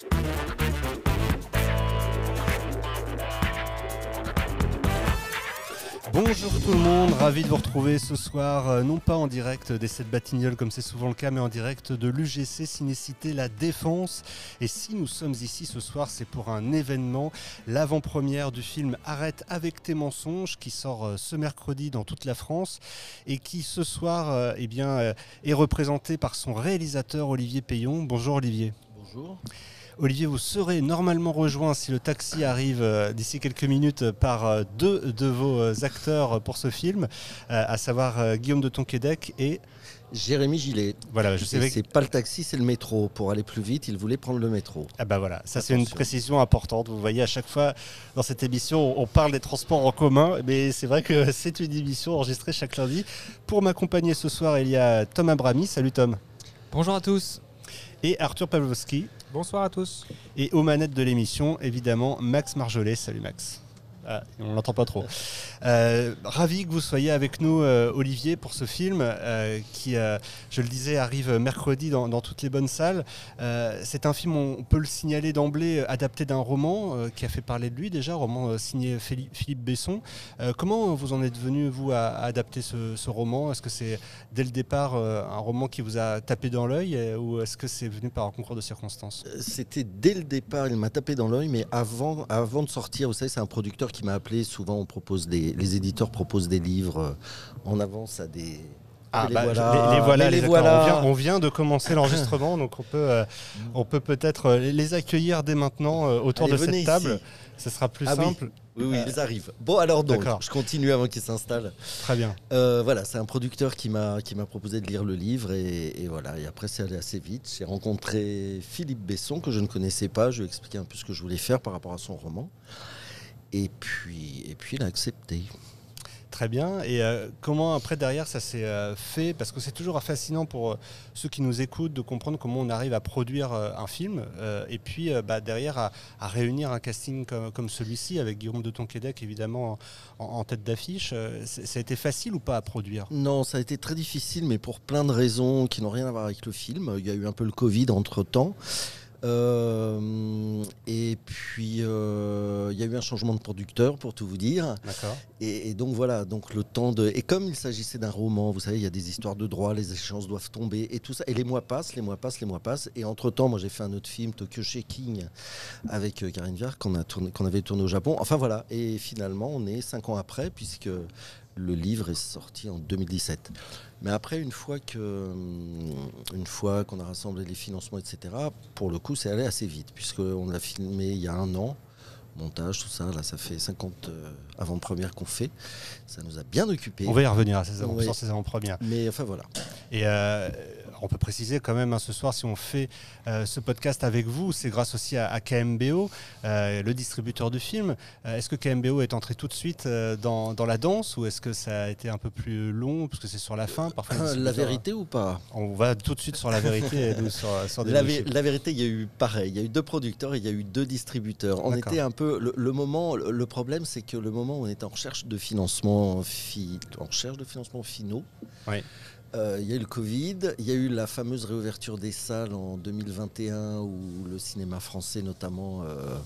Thank you. Bonjour tout le monde, ravi de vous retrouver ce soir, euh, non pas en direct des 7 Batignolles comme c'est souvent le cas, mais en direct de l'UGC Cinécité La Défense. Et si nous sommes ici ce soir, c'est pour un événement, l'avant-première du film Arrête avec tes mensonges, qui sort euh, ce mercredi dans toute la France et qui ce soir euh, eh bien, est représenté par son réalisateur Olivier Payon. Bonjour Olivier. Bonjour. Olivier, vous serez normalement rejoint si le taxi arrive euh, d'ici quelques minutes par euh, deux de vos euh, acteurs pour ce film, à savoir Guillaume de Tonquédec et Jérémy Gillet. voilà, je savais que C'est pas le taxi, c'est le métro. Pour aller plus vite, il voulait prendre le métro. ah bah voilà, ça c'est une précision importante. Vous voyez, à chaque fois dans cette émission, on parle des transports en commun, mais c'est vrai que c'est une émission enregistrée chaque lundi. Pour m'accompagner ce soir, il y a Tom Abrami. Salut Tom. Bonjour à tous. Et Arthur Pavlovski. Bonsoir à tous. Et aux manettes de l'émission, évidemment, Max Marjolais. Salut Max. Ah, on l'entend pas trop. Euh, ravi que vous soyez avec nous, euh, Olivier, pour ce film euh, qui, euh, je le disais, arrive mercredi dans, toutes les bonnes salles. Euh, c'est un film, on peut le signaler d'emblée, adapté d'un roman euh, qui a fait parler de lui déjà, roman euh, signé Philippe, Besson. Euh, comment vous en êtes venu, vous, à, adapter ce, roman? Est-ce que c'est dès le départ euh, un roman qui vous a tapé dans l'œil euh, ou est-ce que c'est venu par un concours de circonstances? Euh, C'était dès le départ, il m'a tapé dans l'œil, mais avant, avant de sortir, vous savez, c'est un producteur qui m'a appelé. Souvent, on propose des, les éditeurs proposent des livres euh, en avance à des. Ah, les bah, voilà. les, les voilà, les voilà. On, vient, on vient de commencer l'enregistrement, donc on peut, euh, on peut peut-être euh, les accueillir dès maintenant euh, autour Allez, de cette table. ici. Ce sera plus Ah simple. Oui, oui, Euh, ils arrivent. Bon, alors donc, je continue avant qu'ils s'installent. Très bien. Voilà, c'est un producteur qui m'a qui m'a proposé de lire le livre et, et voilà. Et après, c'est allé assez vite. J'ai rencontré Philippe Besson que je ne connaissais pas. Je lui ai expliqué un peu ce que je voulais faire par rapport à son roman. Et puis, et puis, il a accepté. Très bien. Et euh, comment après derrière ça s'est euh, fait? Parce que c'est toujours fascinant pour euh, ceux qui nous écoutent de comprendre comment on arrive à produire un film et puis bah, derrière à, à réunir un casting comme, comme celui-ci avec Guillaume de Tonquédec évidemment en, en tête d'affiche. Ça a été facile ou pas à produire? Non, ça a été très difficile, mais pour plein de raisons qui n'ont rien à voir avec le film. Il y a eu un peu le Covid entre temps. Et puis, euh, il y a eu un changement de producteur, pour tout vous dire. Et, et donc voilà, donc le temps de. Et comme il s'agissait d'un roman, vous savez, il y a des histoires de droit, les échéances doivent tomber et tout ça. Et les mois passent, les mois passent, les mois passent. Et entre temps, moi j'ai fait un autre film, Tokyo Shaking, avec euh, Karine Viard, qu'on avait tourné au Japon. Enfin voilà. Et finalement, on est cinq ans après, puisque le livre est sorti en 2017. Mais après, une fois que, hum, une fois qu'on a rassemblé les financements, etc. Pour le coup, c'est allé assez vite, puisqu'on l'a filmé il y a un an montage, tout ça. Là, ça fait 50 euh, avant-premières qu'on fait. Ça nous a bien occupé. On va y revenir à ces, avant- Oui. sur ces avant-premières. Mais enfin voilà. Et euh, on peut préciser quand même hein, ce soir, si on fait euh, ce podcast avec vous, c'est grâce aussi à, à KMBO, euh, le distributeur du film. Euh, est-ce que KMBO est entré tout de suite dans, dans la danse ou est-ce que ça a été un peu plus long parce que c'est sur la fin? Parfois la vérité ou pas? On va tout de suite sur la vérité et nous sur, sur des la, vé- la vérité, il y a eu pareil. Il y a eu deux producteurs et il y a eu deux distributeurs. On était un peu. Le, le moment, le, le problème, c'est que le moment où on était en recherche de financement, fi- en recherche de financement finaux, Oui. Euh, il y a eu le Covid, il y a eu la fameuse réouverture des salles en 2021 où le cinéma français notamment. euh,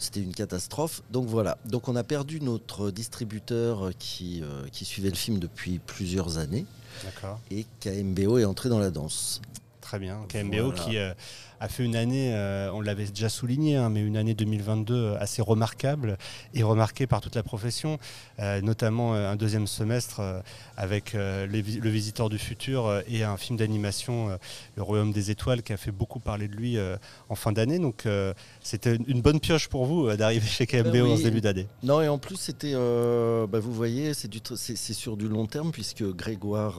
c'était une catastrophe. Donc voilà. Donc on a perdu notre distributeur qui, euh, qui suivait le film depuis plusieurs années. D'accord. Et KMBO est entré dans la danse. Très bien. KMBO Voilà. qui euh, a fait une année, euh, on l'avait déjà souligné, hein, mais une année 2022 assez remarquable et remarquée par toute la profession, euh, notamment euh, un deuxième semestre euh, avec euh, les Le Visiteur du Futur euh, et un film d'animation, euh, Le Royaume des Étoiles, qui a fait beaucoup parler de lui euh, en fin d'année. Donc euh, c'était une- bonne pioche pour vous euh, d'arriver chez KMBO Ben en ce début d'année. Non, et en plus, c'était. euh, bah, vous voyez, c'est du tr- c'est c'est sur du long terme, puisque Grégoire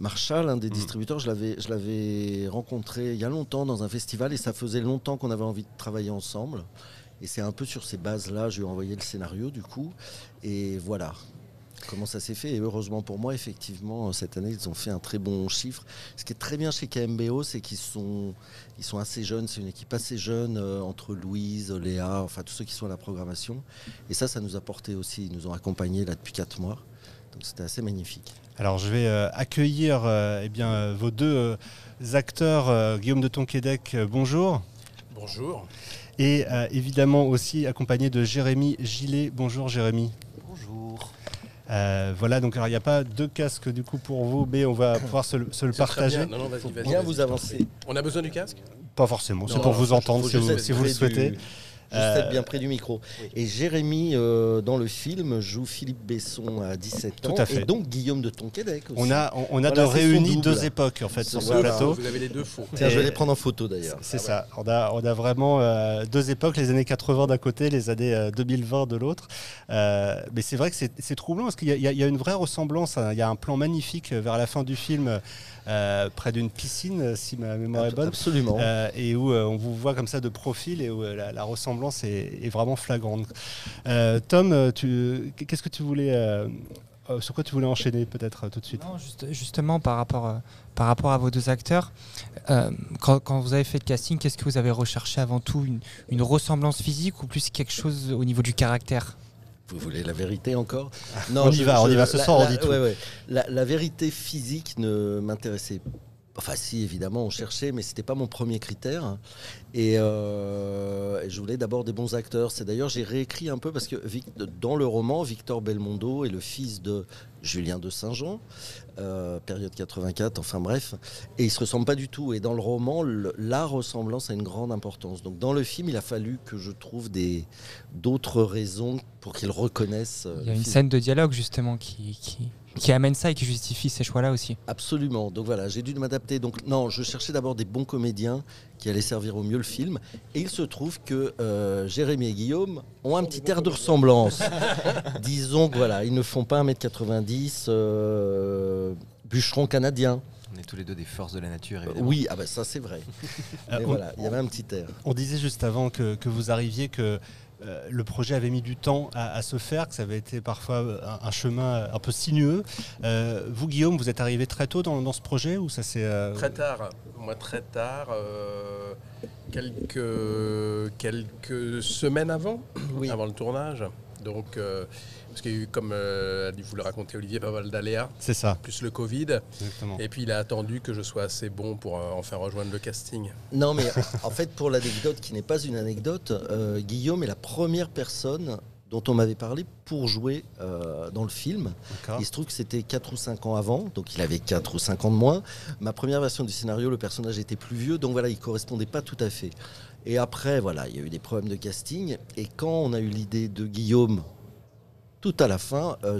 Marchal, un des Mhm. distributeurs, je l'avais je l'avais rencontré il y a longtemps dans un festival, et ça faisait longtemps qu'on avait envie de travailler ensemble. Et c'est un peu sur ces bases-là, je lui ai envoyé le scénario, du coup. Et voilà. comment ça s'est fait. Et heureusement pour moi, effectivement, cette année, ils ont fait un très bon chiffre. Ce qui est très bien chez KMBO, c'est qu'ils sont, ils sont assez jeunes. C'est une équipe assez jeune, euh, entre Louise, Léa, enfin tous ceux qui sont à la programmation. Et ça, ça nous a porté aussi. Ils nous ont accompagnés là depuis 4 mois. Donc c'était assez magnifique. Alors je vais euh, accueillir euh, eh bien, vos deux euh, acteurs, euh, Guillaume de Tonquédec, euh, bonjour. Bonjour. Et euh, évidemment aussi accompagné de Jérémy Gillet. Bonjour Jérémy. Bonjour. Euh, voilà, donc alors il n'y a pas deux casques du coup pour vous, mais on va pouvoir se, le- se partager. bien. Non, non, vas-y, vas-y, Bien vas-y, vous avancer. On a besoin du casque? Pas forcément, c'est pour non, vous entendre si vous, juste si vous le souhaitez. du- Juste Euh, être bien près du micro. Et Jérémy, euh, dans le film, joue Philippe Besson à 17 ans. Tout à fait. Et donc Guillaume de Tonquédec aussi. On a, on, on a Voilà, de double. deux époques en fait sur ce plateau. Vous avez les deux faux. Tiens, je vais les prendre en photo d'ailleurs. C'est ça. On a, on a vraiment euh, deux époques, les années 80 d'un côté, les années euh, 2020 de l'autre. Euh, mais c'est vrai que c'est troublant parce qu'il y, a- y une vraie ressemblance. hein. Il y a un plan magnifique vers la fin du film, euh, près d'une piscine, si ma mémoire est bonne. Absolument. Euh, et où euh, on vous voit comme ça de profil et où euh, la, la ressemblance est, est vraiment flagrante. Euh, Tom, euh, qu'est-ce que tu voulais, euh, euh, sur quoi tu voulais enchaîner peut-être euh, tout de suite? Non, juste- justement, par rapport, euh, par rapport à vos deux acteurs, euh, quand, quand vous avez fait le casting, qu'est-ce que vous avez recherché avant tout? Une, une ressemblance physique ou plus quelque chose au niveau du caractère? Vous voulez la vérité encore On y va, on y va, ce la- soir, on la- dit tout. ouais, ouais. La, la vérité physique ne m'intéressait Enfin, si, évidemment, on cherchait, mais c'était pas mon premier critère. Et, euh, et je voulais d'abord des bons acteurs. C'est d'ailleurs, j'ai réécrit un peu parce que dans le roman, Victor Belmondo est le fils de Julien de Saint-Jean, euh, période 84, enfin bref. Et ils se ressemblent pas du tout. Et dans le roman, le- la ressemblance a une grande importance. Donc dans le film, il a fallu que je trouve des d'autres raisons pour qu'ils reconnaissent. euh, Il y a une film. scène de dialogue justement qui, qui, qui amène ça et qui justifie ces choix-là aussi. Absolument. Donc voilà, j'ai dû m'adapter. Donc non, je cherchais d'abord des bons comédiens qui allaient servir au mieux le film. Et il se trouve que euh, Jérémy et Guillaume ont un petit air de ressemblance. Disons que voilà, ils ne font pas 1m90, euh, bûcheron canadien. On est tous les deux des forces de la nature, évidemment. Oui, ah bah ça c'est vrai. Euh, Mais on- voilà, il y avait un petit air. On disait juste avant que, que vous arriviez que euh, le projet avait mis du temps à, à se faire, que ça avait été parfois euh, un, un chemin un peu sinueux. Euh, vous, Guillaume, vous êtes arrivé très tôt dans, dans ce projet ou ça c'est euh, Très tard. Moi, très tard. euh, quelques, quelques semaines avant, Oui. avant le tournage. Donc, euh, parce qu'il y a eu, comme euh, vous le racontez Olivier, pas mal d'aléas, C'est ça, plus le Covid. exactement. Et puis, il a attendu que je sois assez bon pour euh, enfin rejoindre le casting. Non mais en fait pour l'anecdote qui n'est pas une anecdote, euh, Guillaume est la première personne dont on m'avait parlé pour jouer euh, dans le film. D'accord. Il se trouve que c'était 4 ou 5 ans avant, donc il avait 4 ou 5 ans de moins. Ma première version du scénario, le personnage était plus vieux, donc voilà, il correspondait pas tout à fait. Et après, voilà, il y a eu des problèmes de casting. Et quand on a eu l'idée de Guillaume, tout à la fin, euh,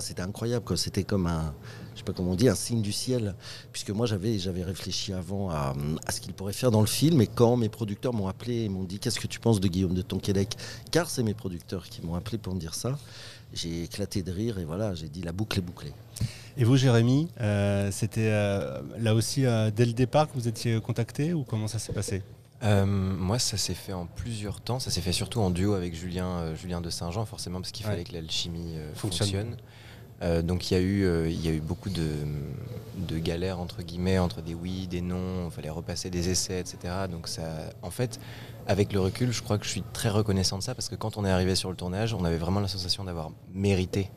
c'était incroyable. quoi. C'était comme un, je sais pas comment on dit, un signe du ciel, puisque moi j'avais, j'avais réfléchi avant à, ce qu'il pourrait faire dans le film. Et quand mes producteurs m'ont appelé et m'ont dit, qu'est-ce que tu penses de Guillaume de Tonquédec? Car c'est mes producteurs qui m'ont appelé pour me dire ça. J'ai éclaté de rire et voilà, j'ai dit la boucle est bouclée. Et vous, Jérémy, euh, c'était euh, là aussi dès le départ que vous étiez contacté ou comment ça s'est passé? Euh, moi, ça s'est fait en plusieurs temps. Ça s'est fait surtout en duo avec Julien, euh, Julien de Saint-Jean, forcément, parce qu'il Ouais. fallait que l'alchimie euh, Fonctionne. fonctionne. Donc il y, a eu, y a eu beaucoup de, de galères, entre guillemets, entre des oui, des non, il fallait repasser des essais, etc. Donc ça, en fait, avec le recul, je crois que je suis très reconnaissant de ça, parce que quand on est arrivé sur le tournage, on avait vraiment la sensation d'avoir mérité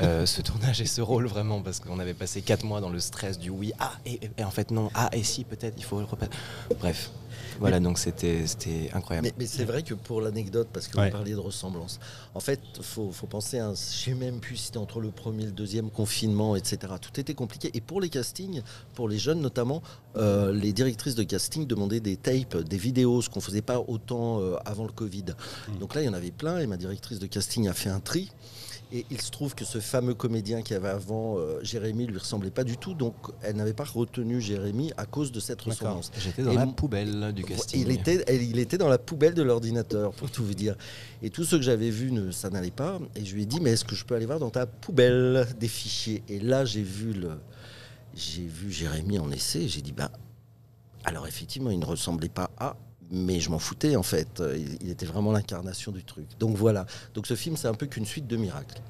euh, ce tournage et ce rôle vraiment parce qu'on avait passé quatre mois dans le stress du oui ah et, et en fait non ah et si peut-être il faut le repasser bref voilà donc c'était c'était incroyable Mais, mais c'est vrai que pour l'anecdote, parce que Ouais. vous parliez de ressemblance, en fait, faut, faut penser à. un- Je sais même plus si c'était entre le premier et le deuxième confinement, etc. Tout était compliqué. Et pour les castings, pour les jeunes notamment, euh, les directrices de casting demandaient des tapes, des vidéos, ce qu'on faisait pas autant euh, avant le Covid. Mm. Donc là, il y en avait plein, et ma directrice de casting a fait un tri. Et il se trouve que ce fameux comédien qu'il y avait avant, euh, Jérémy, lui ressemblait pas du tout. Donc elle n'avait pas retenu Jérémy à cause de cette ressemblance. j'étais dans Et la poubelle du casting Il était, elle- il était dans la poubelle de l'ordinateur, pour tout vous dire. Et tout ce que j'avais vu, ne, ça n'allait pas. Et je lui ai dit, mais est-ce que je peux aller voir dans ta poubelle des fichiers? Et là, j'ai vu le, j'ai vu Jérémy en essai. et J'ai dit, bah, alors effectivement, il ne ressemblait pas à. Mais je m'en foutais en fait. Il, il était vraiment l'incarnation du truc. Donc voilà. Donc ce film, c'est un peu qu'une suite de miracles.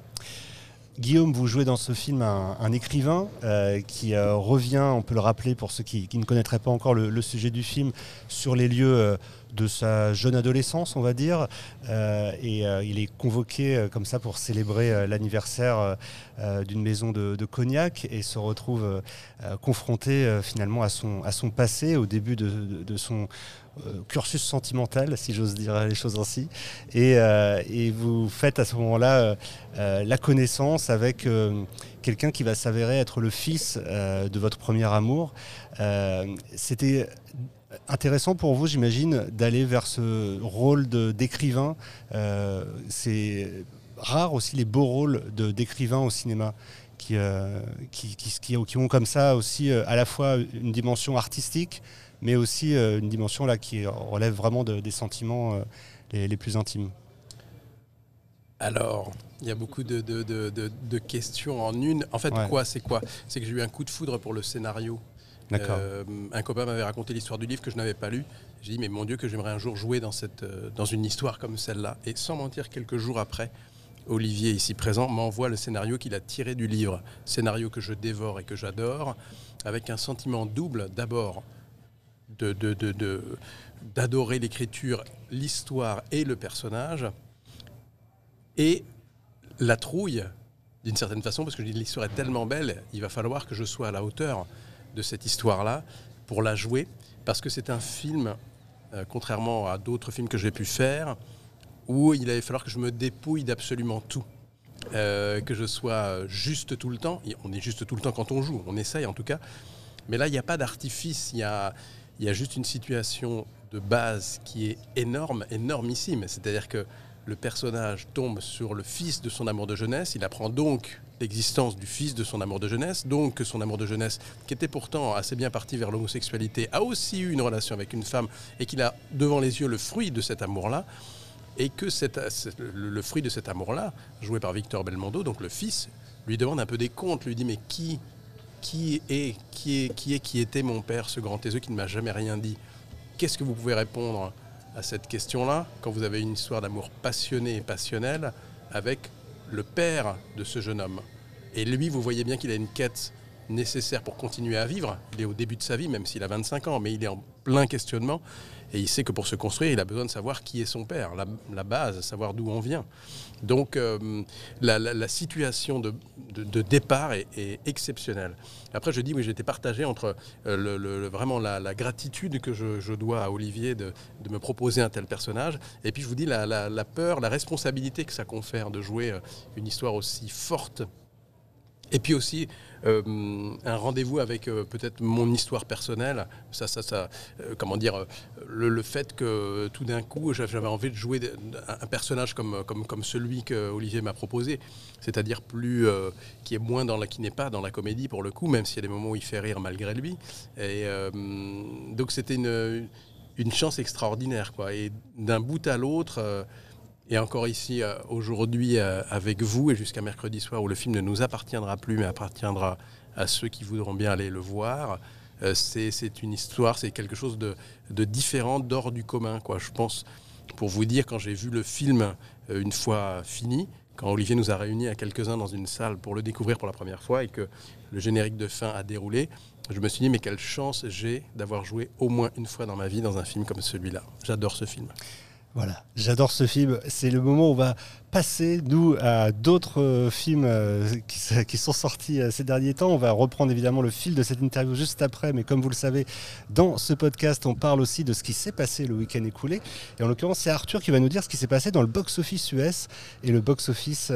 Guillaume, vous jouez dans ce film un, écrivain euh, qui euh, revient, on peut le rappeler pour ceux qui, ne connaîtraient pas encore le, sujet du film, sur les lieux euh, de sa jeune adolescence, on va dire. Euh, et euh, il est convoqué euh, comme ça pour célébrer euh, l'anniversaire euh, euh, d'une maison de, Cognac et se retrouve euh, euh, confronté euh, finalement à son, à son passé, au début de, de- son euh, cursus sentimental, si j'ose dire les choses ainsi. Et, euh, vous faites à ce moment-là euh, euh, la connaissance avec euh, quelqu'un qui va s'avérer être le fils euh, de votre premier amour. Euh, C'était intéressant pour vous, j'imagine, d'aller vers ce rôle d'écrivain. Euh, C'est rare aussi les beaux rôles d'écrivain au cinéma. Qui, euh, qui, ont comme ça aussi euh, à la fois une dimension artistique, mais aussi euh, une dimension là qui relève vraiment de- des sentiments euh, les, les plus intimes. Alors, il y a beaucoup de, de- de- de- de questions en une. En fait, Ouais. quoi C'est quoi? C'est que j'ai eu un coup de foudre pour le scénario. D'accord. Euh, un copain m'avait raconté l'histoire du livre que je n'avais pas lu. J'ai dit, mais mon Dieu, que j'aimerais un jour jouer dans, cette, euh, dans une histoire comme celle-là. Et sans mentir, quelques jours après, Olivier, ici présent, m'envoie le scénario qu'il a tiré du livre. Scénario que je dévore et que j'adore, avec un sentiment double. D'abord, de, d'adorer l'écriture, l'histoire et le personnage. Et la trouille, d'une certaine façon, parce que l'histoire est tellement belle, il va falloir que je sois à la hauteur de cette histoire-là pour la jouer, parce que c'est un film, euh, contrairement à d'autres films que j'ai pu faire, où il allait falloir que je me dépouille d'absolument tout. Euh, que je sois juste tout le temps. On est juste tout le temps quand on joue, on essaye en tout cas. Mais là, il n'y a pas d'artifice, il y a, il y a juste une situation de base qui est énorme, énormissime. C'est-à-dire que le personnage tombe sur le fils de son amour de jeunesse, il apprend donc l'existence du fils de son amour de jeunesse, donc que son amour de jeunesse, qui était pourtant assez bien parti vers l'homosexualité, a aussi eu une relation avec une femme et qu'il a devant les yeux le fruit de cet amour-là, et que le fruit de cet amour-là, joué par Victor Belmondo, donc le fils, lui demande un peu des comptes, lui dit mais qui, qui est, qui était mon père, ce grand Taiseux qui ne m'a jamais rien dit? Qu'est-ce que vous pouvez répondre à cette question-là quand vous avez une histoire d'amour passionné et passionnel avec le père de ce jeune homme? Et lui, vous voyez bien qu'il a une quête nécessaire pour continuer à vivre. Il est au début de sa vie, même s'il a 25 ans, mais il est en plein questionnement. Et il sait que pour se construire, il a besoin de savoir qui est son père, la, base, savoir d'où on vient. Donc euh, la, situation de, départ est, exceptionnelle. Après, je dis, oui, j'étais partagé entre euh, vraiment la, gratitude que je, dois à Olivier de, me proposer un tel personnage, et puis je vous dis la peur, la responsabilité que ça confère de jouer euh, une histoire aussi forte et puis aussi euh, un rendez-vous avec euh, peut-être mon histoire personnelle. Ça, ça, ça, euh, comment dire, le, le fait que tout d'un coup j'a- j'avais envie de jouer un personnage comme, comme, comme celui que Olivier m'a proposé, c'est-à-dire plus qui est moins dans la, qui n'est pas dans la comédie pour le coup, même s'il y a des moments où il fait rire malgré lui. Et donc c'était une, une chance extraordinaire, quoi. Et d'un bout à l'autre. Et encore ici, euh, aujourd'hui, euh, avec vous, et jusqu'à mercredi soir, où le film ne nous appartiendra plus, mais appartiendra à ceux qui voudront bien aller le voir, euh, c'est une histoire, c'est quelque chose de, de différent, d'hors du commun. Quoi. Je pense, pour vous dire, quand j'ai vu le film une fois fini, quand Olivier nous a réunis à quelques-uns dans une salle pour le découvrir pour la première fois et que le générique de fin a déroulé, je me suis dit, mais quelle chance j'ai d'avoir joué au moins une fois dans ma vie dans un film comme celui-là. J'adore ce film. Voilà, j'adore ce film. C'est le moment où on va passer, nous, à d'autres euh, films euh, qui, sont sortis euh, ces derniers temps. On va reprendre évidemment le fil de cette interview juste après, mais comme vous le savez, dans ce podcast, on parle aussi de ce qui s'est passé le week-end écoulé. Et en l'occurrence, c'est Arthur qui va nous dire ce qui s'est passé dans le box-office US et le box-office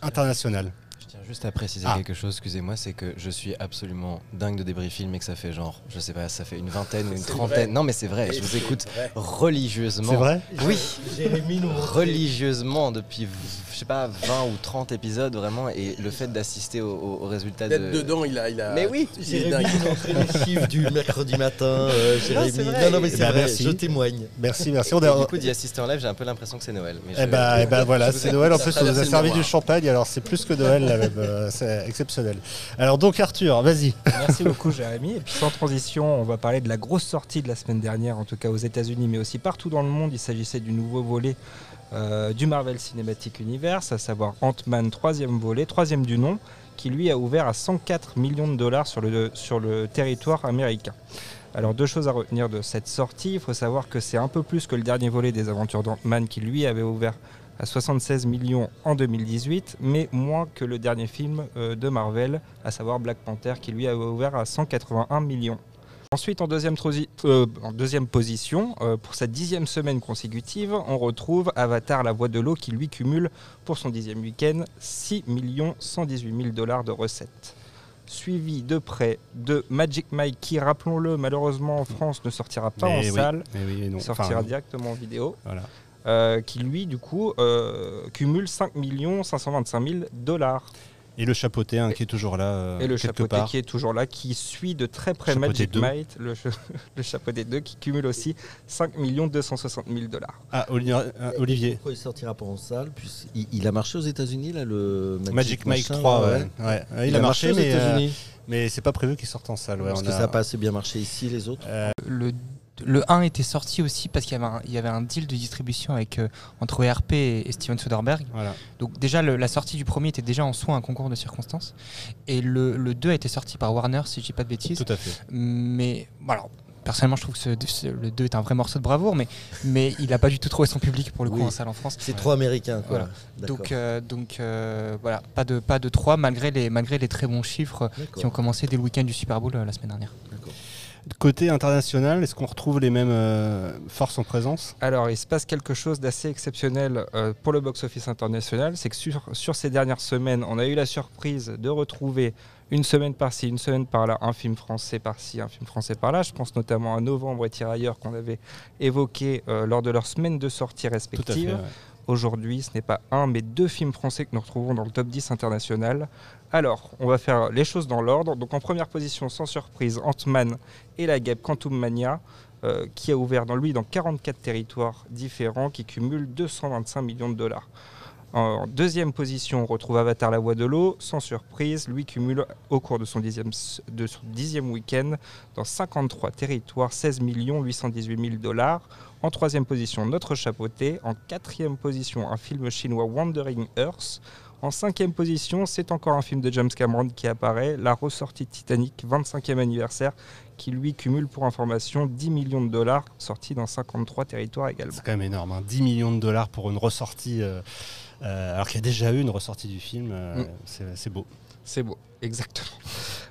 international. Tiens juste à préciser Ah. quelque chose, excusez-moi, c'est que je suis absolument dingue de débris film et que ça fait genre, je sais pas, ça fait une vingtaine ou une trentaine. vrai. Non mais c'est vrai, je vous écoute religieusement. C'est vrai Oui, Jérémy nous religieusement depuis, je sais pas, 20 ou 30 épisodes vraiment, et le fait d'assister au, au- au résultat D'être de... dedans, il a, il a. Mais oui, Jérémy les chiffres du mercredi matin. euh, Jérémy. Non, non, mais c'est ben, vrai, merci. je témoigne. Merci, merci. On Et a- du coup d'y assister en live, j'ai un peu l'impression que c'est Noël. Mais Eh je- ben, eh ben voilà, c'est. Noël. En plus, on nous a servi du champagne, alors c'est plus que Noël, là, euh, c'est exceptionnel. Alors donc Arthur, vas-y. Merci beaucoup Jérémy. Et puis sans transition, on va parler de la grosse sortie de la semaine dernière, en tout cas aux États-Unis, mais aussi partout dans le monde. Il s'agissait du nouveau volet euh, du Marvel Cinematic Universe, à savoir Ant-Man, troisième volet, troisième du nom, qui lui a ouvert à 104 millions de dollars sur le, sur le territoire américain. Alors deux choses à retenir de cette sortie, il faut savoir que c'est un peu plus que le dernier volet des aventures d'Ant-Man qui lui avait ouvert à 76 millions en 2018, mais moins que le dernier film euh, de Marvel, à savoir Black Panther qui lui avait ouvert à 181 millions. Ensuite, en deuxième, euh, en deuxième position, euh, pour sa dixième semaine consécutive, on retrouve Avatar La Voix de l'eau qui lui cumule pour son dixième week-end 6 118 000 dollars de recettes. Suivi de près de Magic Mike qui, rappelons-le, malheureusement en France ne sortira pas Mais en oui, salle, mais oui non. sortira Enfin, directement en vidéo, voilà. Euh, qui lui, du coup, euh, cumule 5 525 000 dollars. Et le chapeauté hein, qui est toujours là. euh, Et le chapeauté part. qui est toujours là, qui suit de très près Chapeauté Magic 2. Mike, le, le chapeauté 2, qui cumule aussi 5 260 000 dollars. Ah, euh, Olivier. Pourquoi il sortira pas en salle puis il, il a marché aux États-Unis là le Magic, Magic Mike machin, 3, là, ouais. Ouais, ouais, Il, a marché, aux mais, euh, États-Unis mais c'est pas prévu qu'il sorte en salle. ouais, parce on que a- ça n'a pas assez bien marché ici les autres. euh, Le, le 1 était sorti aussi parce qu'il y avait un, il y avait un deal de distribution avec, euh, entre ERP et, et Steven Soderbergh. voilà. Donc déjà, le- la sortie du premier était déjà en soi un concours de circonstances. Et le, le 2 a été sorti par Warner, si je dis pas de bêtises. Tout à fait. Mais bon, alors, personnellement, je trouve que ce- ce- le 2 est un vrai morceau de bravoure, mais, mais il n'a pas du tout trouvé son public pour le coup Oui. en salle en France. C'est trop américain quoi. Voilà. Donc, euh, donc euh, voilà, pas de, pas de 3 malgré les, malgré les très bons chiffres qui ont commencé dès le week-end du Super Bowl euh, la semaine dernière. Côté international, est-ce qu'on retrouve les mêmes euh, forces en présence? Alors, il se passe quelque chose d'assez exceptionnel euh, pour le box-office international. C'est que sur, sur ces dernières semaines, on a eu la surprise de retrouver une semaine par-ci, une semaine par-là, un film français par-ci, un film français par-là. Je pense notamment à Novembre et Tirailleurs qu'on avait évoqué euh, lors de leurs semaines de sortie ouais. Aujourd'hui, ce n'est pas un, mais deux films français que nous retrouvons dans le top 10 international. Alors, on va faire les choses dans l'ordre. Donc, en première position, sans surprise, Ant-Man et la guêpe Quantum Mania, euh, qui a ouvert dans lui dans 44 territoires différents, qui cumule 225 millions de dollars. En deuxième position, on retrouve Avatar La Voix de l'eau. Sans surprise, lui cumule au cours de son dixième, de son week-end dans 53 territoires 16 818 000 dollars. En troisième position, Notre Chapeauté. En quatrième position, un film chinois Wandering Earth. En cinquième position, c'est encore un film de James Cameron qui apparaît, la ressortie de Titanic, 25e anniversaire, qui lui cumule pour information 10 millions de dollars, sorti dans 53 territoires également. C'est quand même énorme. hein. 10 millions de dollars pour une ressortie. euh, euh, alors qu'il y a déjà eu une ressortie du film. euh, Mm. c'est- C'est beau. C'est beau, exactement.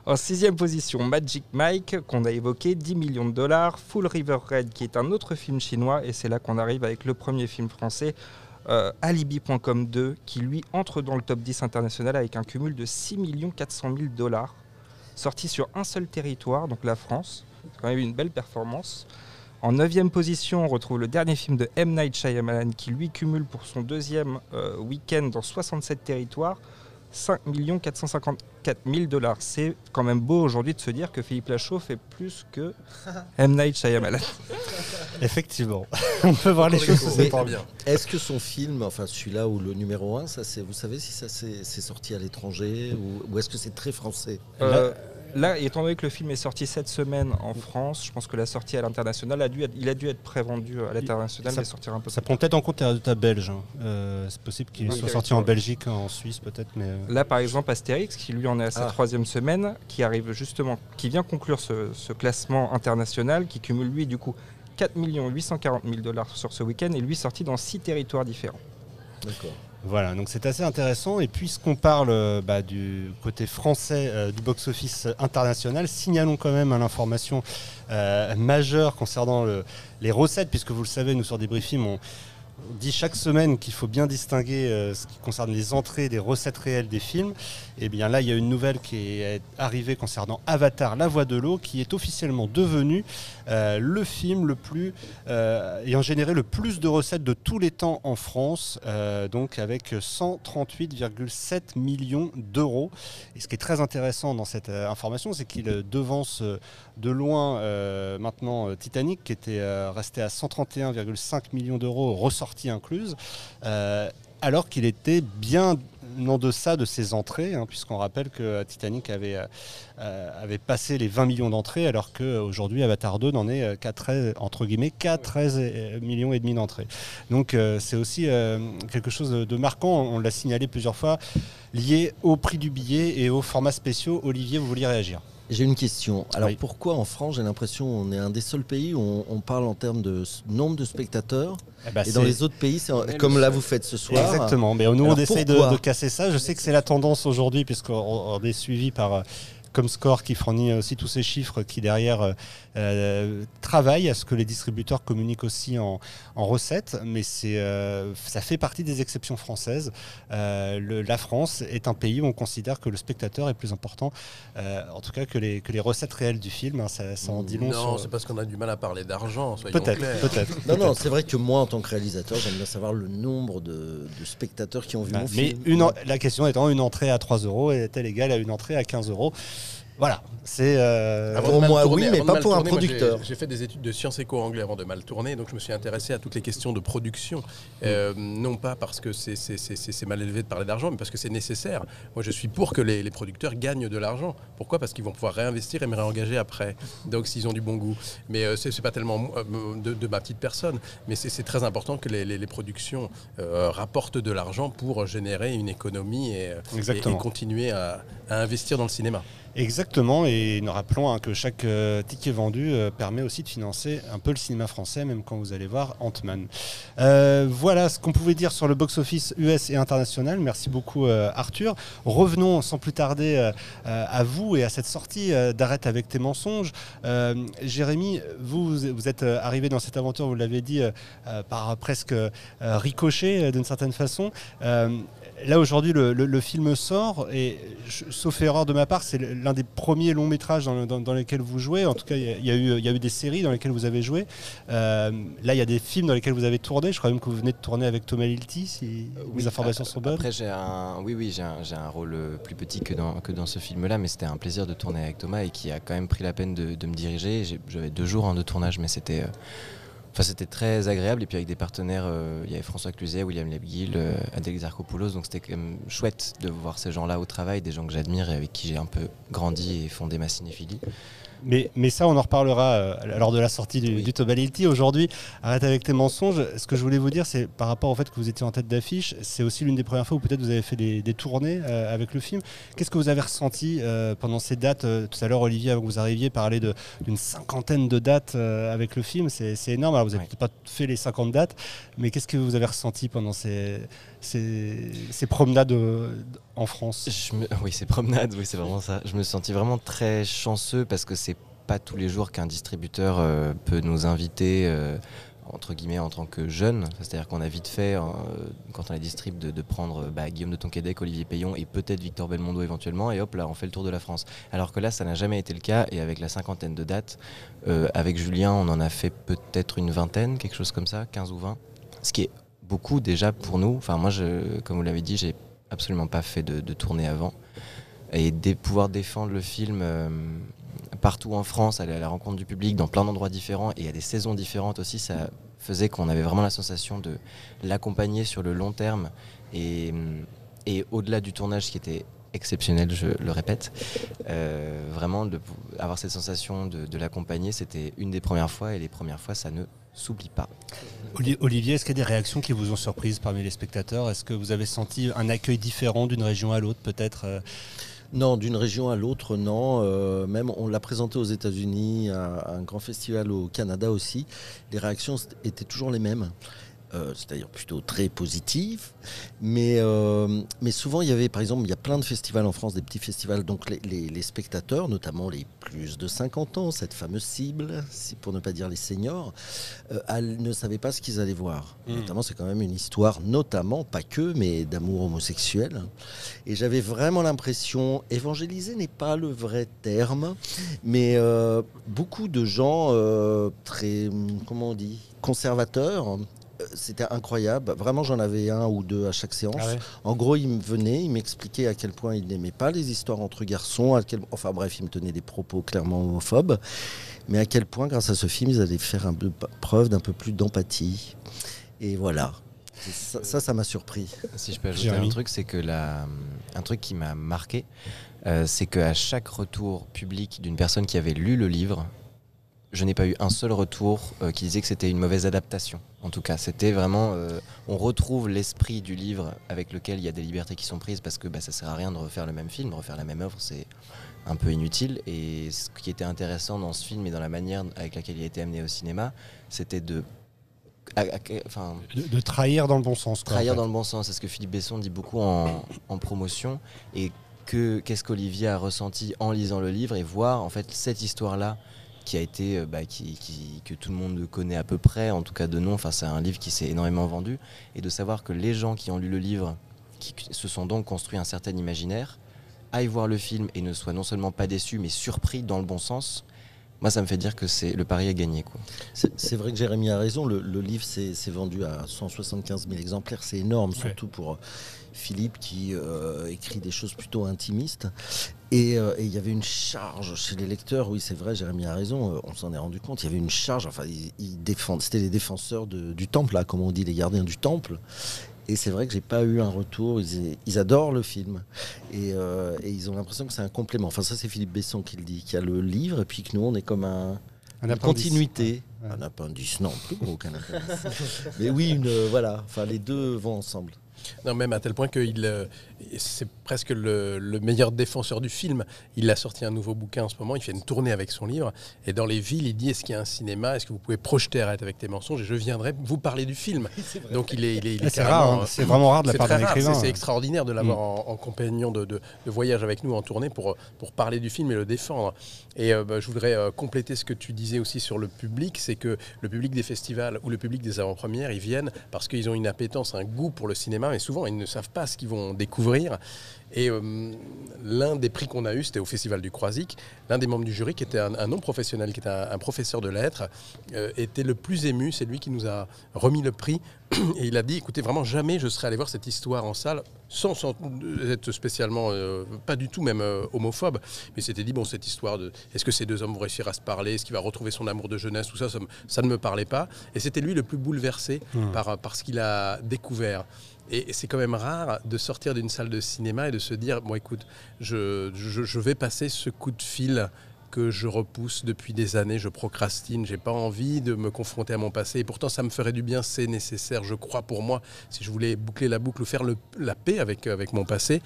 En sixième position, Magic Mike, qu'on a évoqué, 10 millions de dollars. Full River Red, qui est un autre film chinois, et c'est là qu'on arrive avec le premier film français, euh, Alibi.com 2, qui lui entre dans le top 10 international avec un cumul de 6 400 000 dollars, sorti sur un seul territoire, donc la France. C'est quand même une belle performance. En neuvième position, on retrouve le dernier film de M. Night Shyamalan, qui lui cumule pour son deuxième euh, week-end dans 67 territoires 5 454 000 dollars. C'est quand même beau aujourd'hui de se dire que Philippe Lachaud fait plus que M. Night Shyamalan. Effectivement. On peut voir les choses sous bien. Est-ce que son film, enfin celui-là ou le numéro 1, ça c'est, vous savez si ça c'est, c'est sorti à l'étranger ou, ou est-ce que c'est très français? Euh, là, étant donné que le film est sorti cette semaine en France, je pense que la sortie à l'international, a dû être- il a dû être prévendu à l'international, mais sortir un peu Ça prend peut-être en compte les résultats belges. hein. Euh, c'est possible qu'il soit sorti en Belgique, en Suisse peut-être, mais euh, Là, par exemple, Astérix, qui lui en est à sa Ah. troisième semaine, qui arrive justement, qui vient conclure ce, ce classement international, qui cumule lui du coup 4 840 000 dollars sur ce week-end, et lui sorti dans six territoires différents. D'accord. Voilà, donc c'est assez intéressant. Et puisqu'on parle euh, bah, du côté français euh, du box-office international, signalons quand même à l'information euh, majeure concernant le- les recettes, puisque vous le savez, nous sur Débriefing, on, on dit chaque semaine qu'il faut bien distinguer euh, ce qui concerne les entrées des recettes réelles des films. Et bien là, il y a une nouvelle qui est arrivée concernant Avatar, la voix de l'eau, qui est officiellement devenu euh, le film le plus euh, ayant généré le plus de recettes de tous les temps en France, donc avec 138,7 millions d'euros. Et ce qui est très intéressant dans cette information, c'est qu'il devance de loin maintenant Titanic, qui était resté à 131,5 millions d'euros, ressorties incluses. Euh, alors qu'il était bien en deçà de ses entrées, hein, puisqu'on rappelle que Titanic avait, euh, euh, avait passé les 20 millions d'entrées, alors qu'aujourd'hui Avatar 2 n'en est qu'à 13, entre guillemets, qu'à 13 millions et demi d'entrées. Donc c'est aussi quelque chose de marquant, on l'a signalé plusieurs fois, lié au prix du billet et aux formats spéciaux. Olivier, vous vouliez réagir? J'ai une question. Alors pourquoi en France, j'ai l'impression on est un des seuls pays où on, parle en termes de nombre de spectateurs eh ben, et dans les autres pays, c'est comme là vous faites ce soir. Exactement. Mais nous, on essaie de, de, casser ça. Je sais que c'est la tendance aujourd'hui puisqu'on est suivi par comme Score qui fournit aussi tous ces chiffres qui derrière euh, euh, travaillent à ce que les distributeurs communiquent aussi en, recettes, mais c'est euh, ça fait partie des exceptions françaises. la France est un pays où on considère que le spectateur est plus important, en tout cas que les, que les recettes réelles du film. Hein, ça, en dit long. Non, c'est parce qu'on a du mal à parler d'argent. Peut-être, peut-être. non, non, c'est vrai que moi, en tant que réalisateur, j'aime bien savoir le nombre de, spectateurs qui ont vu bah, mon mais film. Une, la question étant une entrée à 3 euros est-elle égale à une entrée à 15 euros? Voilà, c'est euh, pour moi oui, mais pas pour un producteur. J'ai fait des études de sciences éco anglais avant de mal tourner, donc je me suis intéressé à toutes les questions de production, euh, non pas parce que c'est mal élevé de parler d'argent, mais parce que c'est nécessaire. Moi, je suis pour que les, producteurs gagnent de l'argent. Pourquoi? Parce qu'ils vont pouvoir réinvestir et me réengager après. Donc, s'ils ont du bon goût. Mais euh, c'est pas tellement de, ma petite personne, mais c'est très important que les, productions rapportent de l'argent pour générer une économie et, continuer à investir dans le cinéma. Exactement, et nous rappelons hein, que chaque euh, ticket vendu euh, permet aussi de financer un peu le cinéma français, même quand vous allez voir Ant-Man. Euh, voilà ce qu'on pouvait dire sur le box-office US et international. Merci beaucoup Arthur. Revenons sans plus tarder à vous et à cette sortie d'Arrête avec tes mensonges. Jérémy, vous, vous êtes arrivé dans cette aventure, vous l'avez dit, par presque ricochet d'une certaine façon. Là aujourd'hui, le, film sort et, sauf erreur de ma part, c'est l'un des premiers longs métrages dans, lesquels vous jouez. En tout cas, il y, a eu, des séries dans lesquelles vous avez joué. Euh, là, il y a des films dans lesquels vous avez tourné. Je crois même que vous venez de tourner avec Thomas Lilty, si euh, les informations sont bonnes. Après, j'ai un, oui, oui, j'ai un, rôle euh, plus petit que dans, que dans ce film-là, mais c'était un plaisir de tourner avec Thomas et qui a quand même pris la peine de, me diriger. J'avais deux jours de tournage, mais c'était c'était très agréable. Et puis avec des partenaires, euh, il y avait François Cluzet, William Lebguil, euh, Adèle Zarkopoulos. Donc c'était quand même chouette de voir ces gens-là au travail, des gens que j'admire et avec qui j'ai un peu grandi et fondé ma cinéphilie. Mais, mais, ça, on en reparlera euh, lors de la sortie du, oui. Aujourd'hui, arrête avec tes mensonges. Ce que je voulais vous dire, c'est par rapport au fait que vous étiez en tête d'affiche, c'est aussi l'une des premières fois où peut-être vous avez fait des, tournées euh, avec le film. Qu'est-ce que vous avez ressenti euh, pendant ces dates Tout à l'heure, Olivier, avant que vous arriviez, parlait d'une cinquantaine de dates avec le film? C'est énorme. Alors, vous n'avez peut-être pas fait les 50 dates, mais qu'est-ce que vous avez ressenti pendant ces, ces, promenades en France Oui, ces promenades, oui, c'est vraiment ça. Je me sentis vraiment très chanceux parce que c'est pas tous les jours qu'un distributeur euh, peut nous inviter. Euh, entre guillemets en tant que jeune, c'est-à-dire qu'on a vite fait, euh, quand on est distrib, de, prendre bah, Guillaume de Tonquédec, Olivier Payon et peut-être Victor Belmondo éventuellement, et hop là, on fait le tour de la France. Alors que là, ça n'a jamais été le cas, et avec la cinquantaine de dates, avec Julien, on en a fait peut-être une vingtaine, quelque chose comme ça, 15 ou 20, ce qui est beaucoup déjà pour nous. Enfin, moi, je, comme vous l'avez dit, j'ai absolument pas fait de, tournée avant. Et de pouvoir défendre le film euh, partout en France, aller à la rencontre du public dans plein d'endroits différents et à des saisons différentes aussi, ça faisait qu'on avait vraiment la sensation de l'accompagner sur le long terme et, et au-delà du tournage qui était exceptionnel, je le répète. Euh, vraiment, de, avoir cette sensation de l'accompagner, c'était une des premières fois et les premières fois, ça ne s'oublie pas. Olivier, est-ce qu'il y a des réactions qui vous ont surprise parmi les spectateurs? Est-ce que vous avez senti un accueil différent d'une région à l'autre peut-être euh? non, d'une région à l'autre, non. Euh, même on l'a présenté aux États-Unis, à, un grand festival au Canada aussi. Les réactions étaient toujours les mêmes. Euh, c'est-à-dire plutôt très positif. Mais, euh, mais souvent, il y avait, par exemple, il y a plein de festivals en France, des petits festivals, donc les, spectateurs, notamment les plus de 50 ans, cette fameuse cible, pour ne pas dire les seniors, euh, ne savaient pas ce qu'ils allaient voir. Hmm. Notamment, c'est quand même une histoire, notamment, pas que, mais d'amour homosexuel. Et j'avais vraiment l'impression, évangéliser n'est pas le vrai terme, mais beaucoup de gens très, comment on dit, conservateurs, c'était incroyable. Vraiment, j'en avais un ou deux à chaque séance. Ah en gros, il me venait, il m'expliquait à quel point il n'aimait pas les histoires entre garçons. À quel... Enfin bref, il me tenait des propos clairement homophobes. Mais à quel point, grâce à ce film, ils allaient faire un peu preuve d'un peu plus d'empathie. Et voilà. Ça, ça, ça m'a surpris. Si je peux ajouter Jérémy. un truc, c'est que la, un truc qui m'a marqué, euh, c'est qu'à chaque retour public d'une personne qui avait lu le livre, je n'ai pas eu un seul retour euh, qui disait que c'était une mauvaise adaptation. En tout cas, c'était vraiment. euh, on retrouve l'esprit du livre avec lequel il y a des libertés qui sont prises parce que bah, ça sert à rien de refaire le même film, refaire la même œuvre, c'est un peu inutile. Et ce qui était intéressant dans ce film et dans la manière avec laquelle il a été amené au cinéma, c'était de. enfin, De, de trahir dans le bon sens. Quoi, Trahir en fait. dans le bon sens, c'est ce que Philippe Besson dit beaucoup en, en promotion. Et que qu'est-ce qu'Olivier a ressenti en lisant le livre et voir en fait cette histoire-là qui a été, euh, bah, qui, qui- que tout le monde connaît à peu près, en tout cas de nom. Enfin, c'est un livre qui s'est énormément vendu et de savoir que les gens qui ont lu le livre, qui se sont donc construits un certain imaginaire, aillent voir le film et ne soient non seulement pas déçus mais surpris dans le bon sens. Moi, ça me fait dire que c'est le pari gagner. Quoi. C'est vrai que Jérémy a raison. Le, le livre s'est vendu à 175 000 exemplaires. C'est énorme, surtout pour Philippe qui euh, écrit des choses plutôt intimistes. Et euh, et il y avait une charge chez les lecteurs. Oui, c'est vrai, Jérémy a raison. euh, on s'en est rendu compte. Il y avait une charge. Enfin, ils, ils défendent. C'était les défenseurs de- du temple, là, comme on dit, les gardiens du temple. Et c'est vrai que j'ai pas eu un retour. Ils, ils adorent le film et, euh, et ils ont l'impression que c'est un complément. Enfin, ça c'est Philippe Besson qui le dit, qui a le livre et puis que nous on est comme un, Un une continuité. Ouais. Un appendice, non, plus gros qu'un appendice. Mais oui, une, voilà. Enfin, les deux vont ensemble. Non, même à tel point que il, euh, c'est presque le, le meilleur défenseur du film. Il a sorti un nouveau bouquin en ce moment, il fait une tournée avec son livre. Et dans les villes, il dit est-ce qu'il y a un cinéma Est-ce que vous pouvez projeter Arrête avec tes mensonges Et je viendrai vous parler du film. Donc il est, il est, il est Ah, c'est rare, hein. euh, c'est vraiment rare de la c'est part d'un écrivain. c'est- hein. extraordinaire de l'avoir Mm. en, en compagnon de, de- de voyage avec nous en tournée pour, pour parler du film et le défendre. Et euh, bah, je voudrais euh, compléter ce que tu disais aussi sur le public, c'est que le public des festivals ou le public des avant-premières, ils viennent parce qu'ils ont une appétence, un goût pour le cinéma, mais souvent ils ne savent pas ce qu'ils vont découvrir. Et euh, l'un des prix qu'on a eu, c'était au Festival du Croisic. L'un des membres du jury, qui était un, un non professionnel, qui était un, un professeur de lettres, euh, était le plus ému. C'est lui qui nous a remis le prix. Et il a dit, écoutez, vraiment jamais je serais allé voir cette histoire en salle, sans, sans être spécialement, euh, pas du tout même homophobe. Mais c'était dit, bon, cette histoire de, est-ce que ces deux hommes vont réussir à se parler, est-ce qu'il va retrouver son amour de jeunesse, tout ça, ça ne me parlait pas. Et c'était lui le plus bouleversé Mmh. par, par ce qu'il a découvert. Et c'est quand même rare de sortir d'une salle de cinéma et de se dire, bon écoute, je, je, je vais passer ce coup de fil que je repousse depuis des années, je procrastine, j'ai pas envie de me confronter à mon passé. Et pourtant, ça me ferait du bien, c'est nécessaire, je crois pour moi, si je voulais boucler la boucle ou faire le- la paix avec, avec mon passé.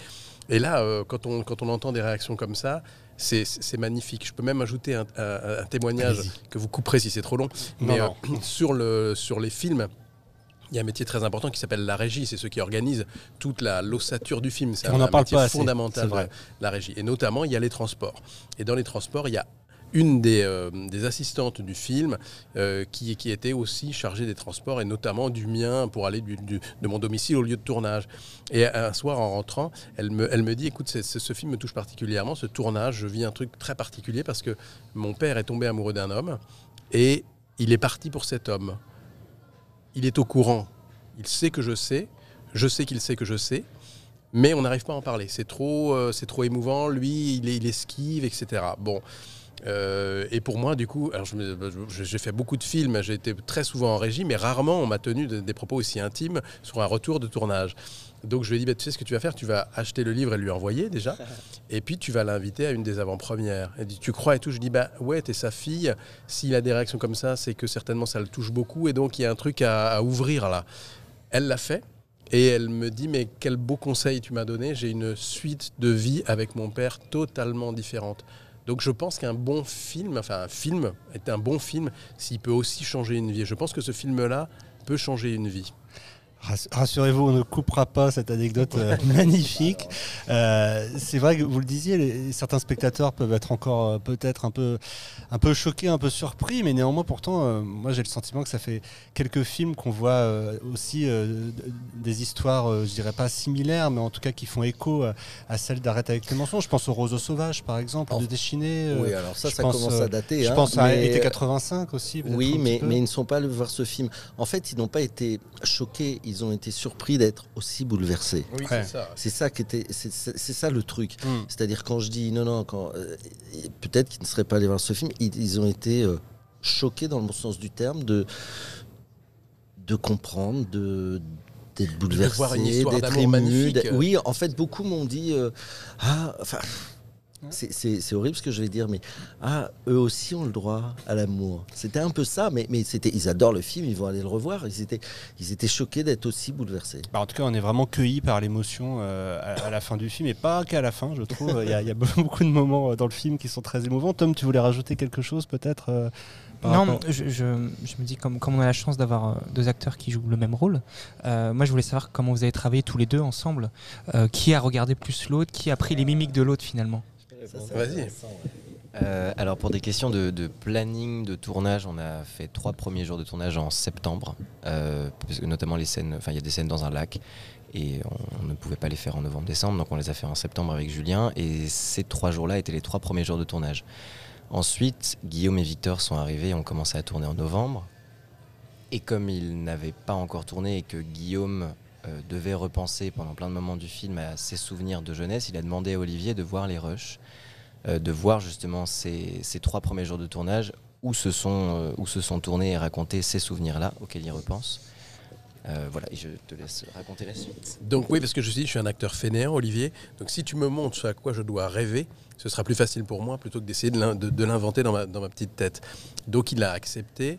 Et là, euh, quand, on, quand on entend des réactions comme ça, c'est- magnifique. Je peux même ajouter un, un- un témoignage que vous couperez si c'est trop long. Non, Mais non. euh, sur, le, sur les films, il y a un métier très important qui s'appelle la régie. C'est ceux qui organisent toute la l'ossature du film. C'est un, un métier fondamental, de la régie. Et notamment, il y a les transports. Et dans les transports, il y a une des, euh, des assistantes du film euh, qui, qui était aussi chargée des transports et notamment du mien pour aller du- du- de mon domicile au lieu de tournage. Et un soir en rentrant, elle me, elle me dit écoute, ce film me touche particulièrement, ce tournage, je vis un truc très particulier parce que mon père est tombé amoureux d'un homme et il est parti pour cet homme. Il est au courant, il sait que je sais, je sais qu'il sait que je sais, mais on n'arrive pas à en parler. C'est trop, euh, c'est trop émouvant. Lui, il, est- esquive, etc. Bon. Euh, et pour moi, du coup, j'ai fait beaucoup de films, j'ai été très souvent en régie, mais rarement on m'a tenu de- des propos aussi intimes sur un retour de tournage. Donc je lui ai dit, bah, tu sais ce que tu vas faire, tu vas acheter le livre et lui envoyer déjà, et puis tu vas l'inviter à une des avant-premières. Elle dit, tu crois? Et tout Je dis, bah ouais, t'es sa fille, s'il a des réactions comme ça, c'est que certainement ça le touche beaucoup, et donc il y a un truc à, à ouvrir là. Elle l'a fait, et elle me dit, mais quel beau conseil tu m'as donné, j'ai une suite de vie avec mon père totalement différente. Donc je pense qu'un bon film, enfin un film est un bon film s'il peut aussi changer une vie. Je pense que ce film-là peut changer une vie. Rass- Rassurez-vous, on ne coupera pas cette anecdote euh, magnifique. Euh, c'est vrai que vous le disiez, les- certains spectateurs peuvent être encore euh, peut-être un peu, un peu choqués, un peu surpris, mais néanmoins pourtant, euh, moi j'ai le sentiment que ça fait quelques films qu'on voit euh, aussi des histoires, je dirais pas similaires, mais en tout cas qui font écho à, à celles d'Arrête avec les mensonges. Je pense aux Roseaux sauvages par exemple, de Déchiné. euh, oui, alors ça, ça pense, commence à dater. je hein, pense à mais- été 85 aussi. Oui, mais, mais ils ne sont pas allés voir ce film. En fait, ils n'ont pas été choqués, ils ont été surpris d'être aussi bouleversés. Oui, Ouais. c'est ça. C'est ça qui était, c'est c'est- c'est ça le truc. Hmm. C'est-à-dire quand je dis non, non, quand euh, peut-être qu'ils ne seraient pas allés voir ce film, ils, ils ont été euh, choqués dans le bon sens du terme de de comprendre, de d'être voir bouleversé, une histoire d'être d'amour ému. magnifique. d'être- Oui, en fait, beaucoup m'ont dit euh, ah, enfin. C'est horrible ce que je vais dire, mais ah, eux aussi ont le droit à l'amour. C'était un peu ça, mais, mais c'était, ils adorent le film, ils vont aller le revoir. Ils étaient, ils étaient choqués d'être aussi bouleversés. Bah, en tout cas, on est vraiment cueilli par l'émotion euh, à, à la fin du film, et pas qu'à la fin, je trouve. Il y, a- il y a beaucoup de moments euh, dans le film qui sont très émouvants. Tom, tu voulais rajouter quelque chose peut-être euh, Non, rapport- je, je- je me dis, comme, comme on a la chance d'avoir deux acteurs qui jouent le même rôle, euh, moi je voulais savoir comment vous avez travaillé tous les deux ensemble. Euh, qui a regardé plus l'autre, qui a pris les mimiques de l'autre finalement? Vas-y. Euh, alors pour des questions de, de planning de tournage, on a fait trois premiers jours de tournage en septembre, euh, parce que notamment les scènes, enfin il y a des scènes dans un lac et on, on ne pouvait pas les faire en novembre-décembre, donc on les a fait en septembre avec Julien et ces trois jours-là étaient les trois premiers jours de tournage. Ensuite, Guillaume et Victor sont arrivés et ont commencé à tourner en novembre. Et comme ils n'avaient pas encore tourné et que Guillaume euh, devait repenser pendant plein de moments du film à ses souvenirs de jeunesse, il a demandé à Olivier de voir les rushs de voir justement ces, ces trois premiers jours de tournage où se sont, euh, où se sont tournés et racontés ces souvenirs-là auxquels il repense. Euh, voilà, et je te laisse raconter la suite. Donc oui, parce que je suis, je suis un acteur fainéant, Olivier. Donc si tu me montres ce à quoi je dois rêver, ce sera plus facile pour moi plutôt que d'essayer de l'in- de- de l'inventer dans ma, dans ma petite tête. Donc il a accepté.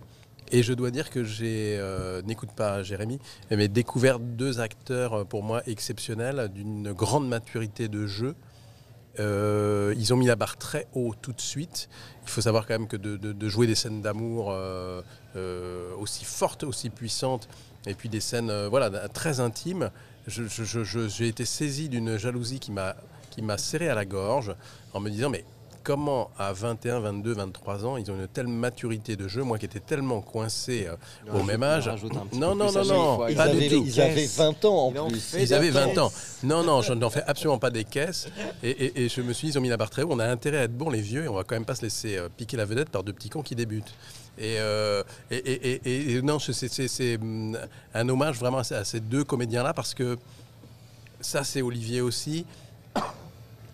Et je dois dire que j'ai, euh, n'écoute pas Jérémy, mais découvert deux acteurs euh, pour moi exceptionnels, d'une grande maturité de jeu. Euh, ils ont mis la barre très haut tout de suite. Il faut savoir quand même que de, jouer des scènes d'amour euh, euh, aussi fortes, aussi puissantes, et puis des scènes voilà, très intimes, j'ai été saisi d'une jalousie qui m'a serré à la gorge en me disant mais comment à 21, 22, 23 ans ils ont une telle maturité de jeu, moi qui étais tellement coincé euh, au même âge. Non, non, non, non, Ils pas du avaient, tout. ils avaient 20 ans en plus. Ils avaient 20 ans. Non, non, je n'en fais absolument pas des caisses. Et, et- et je me suis dit, ils ont mis la barre très haut. On a intérêt à être bons, les vieux, et on va quand même pas se laisser euh, piquer la vedette par deux petits cons qui débutent. Et, euh, et, et- et- et non, c'est- c'est c'est, hum, un hommage vraiment à ces- à ces deux comédiens-là parce que ça, c'est Olivier aussi.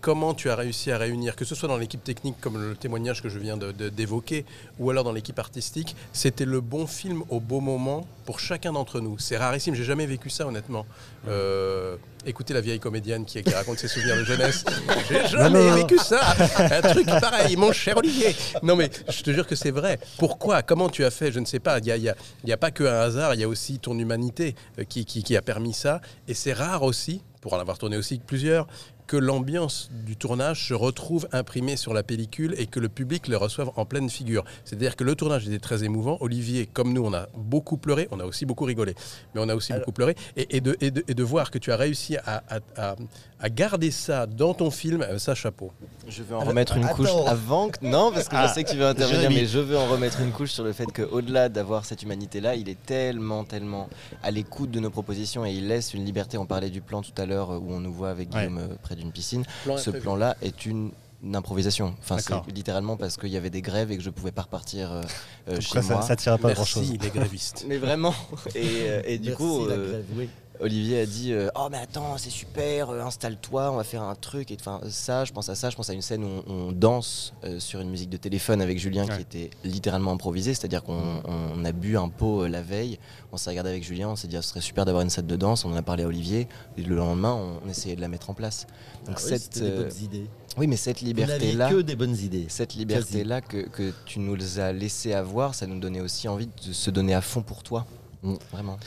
Comment tu as réussi à réunir, que ce soit dans l'équipe technique comme le témoignage que je viens de- de- d'évoquer, ou alors dans l'équipe artistique, c'était le bon film au beau moment pour chacun d'entre nous. C'est rarissime, j'ai jamais vécu ça honnêtement. Euh, écoutez la vieille comédienne qui, qui raconte ses souvenirs de jeunesse. J'ai jamais non, non. vécu ça. Un truc pareil, mon cher Olivier. Non mais je te jure que c'est vrai. Pourquoi Comment tu as fait Je ne sais pas. Il n'y a, y a pas que un hasard, il y a aussi ton humanité euh, qui, qui- qui a permis ça. Et c'est rare aussi, pour en avoir tourné aussi plusieurs, que l'ambiance du tournage se retrouve imprimée sur la pellicule et que le public le reçoive en pleine figure. C'est-à-dire que le tournage était très émouvant. Olivier, comme nous, on a beaucoup pleuré, on a aussi beaucoup rigolé, mais on a aussi beaucoup pleuré. Et, et de, et de- et de voir que tu as réussi à, à- à- à garder ça dans ton film, euh, ça, chapeau. Je veux en remettre une attends. couche avant que. Non, parce que Ah, je sais que tu veux intervenir, Jérémy. mais je veux en remettre une couche sur le fait qu'au-delà d'avoir cette humanité-là, il est tellement, tellement à l'écoute de nos propositions et il laisse une liberté. On parlait du plan tout à l'heure euh, où on nous voit avec. Guillaume euh, près d'une piscine. Plan Ce plan-là est une une improvisation. Enfin, c'est littéralement parce qu'il y avait des grèves et que je pouvais pas repartir euh, chez quoi, ça, moi. ça tirait pas grand chose. Merci les grévistes. Mais vraiment. Et, euh, et du Merci, coup, la euh, grève, oui. Olivier a dit euh, Oh, mais attends, c'est super, euh, installe-toi, on va faire un truc. Et enfin, ça, je pense à ça, je pense à une scène où on, on danse euh, sur une musique de téléphone avec Julien Ouais. qui était littéralement improvisée, c'est-à-dire qu'on on a bu un pot euh, la veille, on s'est regardé avec Julien, on s'est dit ah, ce serait super d'avoir une scène de danse, on en a parlé à Olivier, et le lendemain, on, on essayait de la mettre en place. Donc, Ah oui, cette, c'était des bonnes idées. oui, mais cette liberté-là. que des bonnes idées. Cette liberté-là que, que tu nous as laissé avoir, ça nous donnait aussi envie de se donner à fond pour toi. Mm. Vraiment.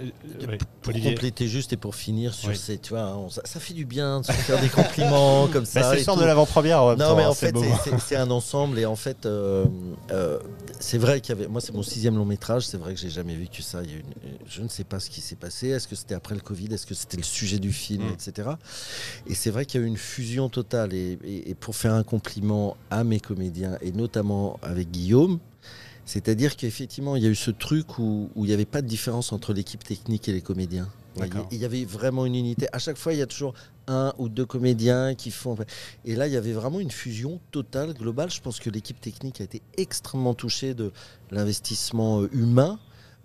Euh, oui, Pour Olivier. compléter juste et pour finir sur Oui. ces, tu vois, on- ça, ça fait du bien de se faire des compliments comme Bah, ça. c'est le de l'avant-première. Non, temps, mais en fait, c'est- un ensemble. Et en fait, euh, euh, c'est vrai qu'il y avait. Moi, c'est mon sixième long métrage. C'est vrai que j'ai jamais vécu ça. Il y a une- je ne sais pas ce qui s'est passé. Est-ce que c'était après le Covid Est-ce que c'était le sujet du film, Mm. etc. Et c'est vrai qu'il y a eu une fusion totale. Et, et- et pour faire un compliment à mes comédiens, et notamment avec Guillaume, c'est-à-dire qu'effectivement, il y a eu ce truc où, où il n'y avait pas de différence entre l'équipe technique et les comédiens. Il y avait vraiment une unité. À chaque fois, il y a toujours un ou deux comédiens qui font. Et là, il y avait vraiment une fusion totale, globale. Je pense que l'équipe technique a été extrêmement touchée de l'investissement euh, humain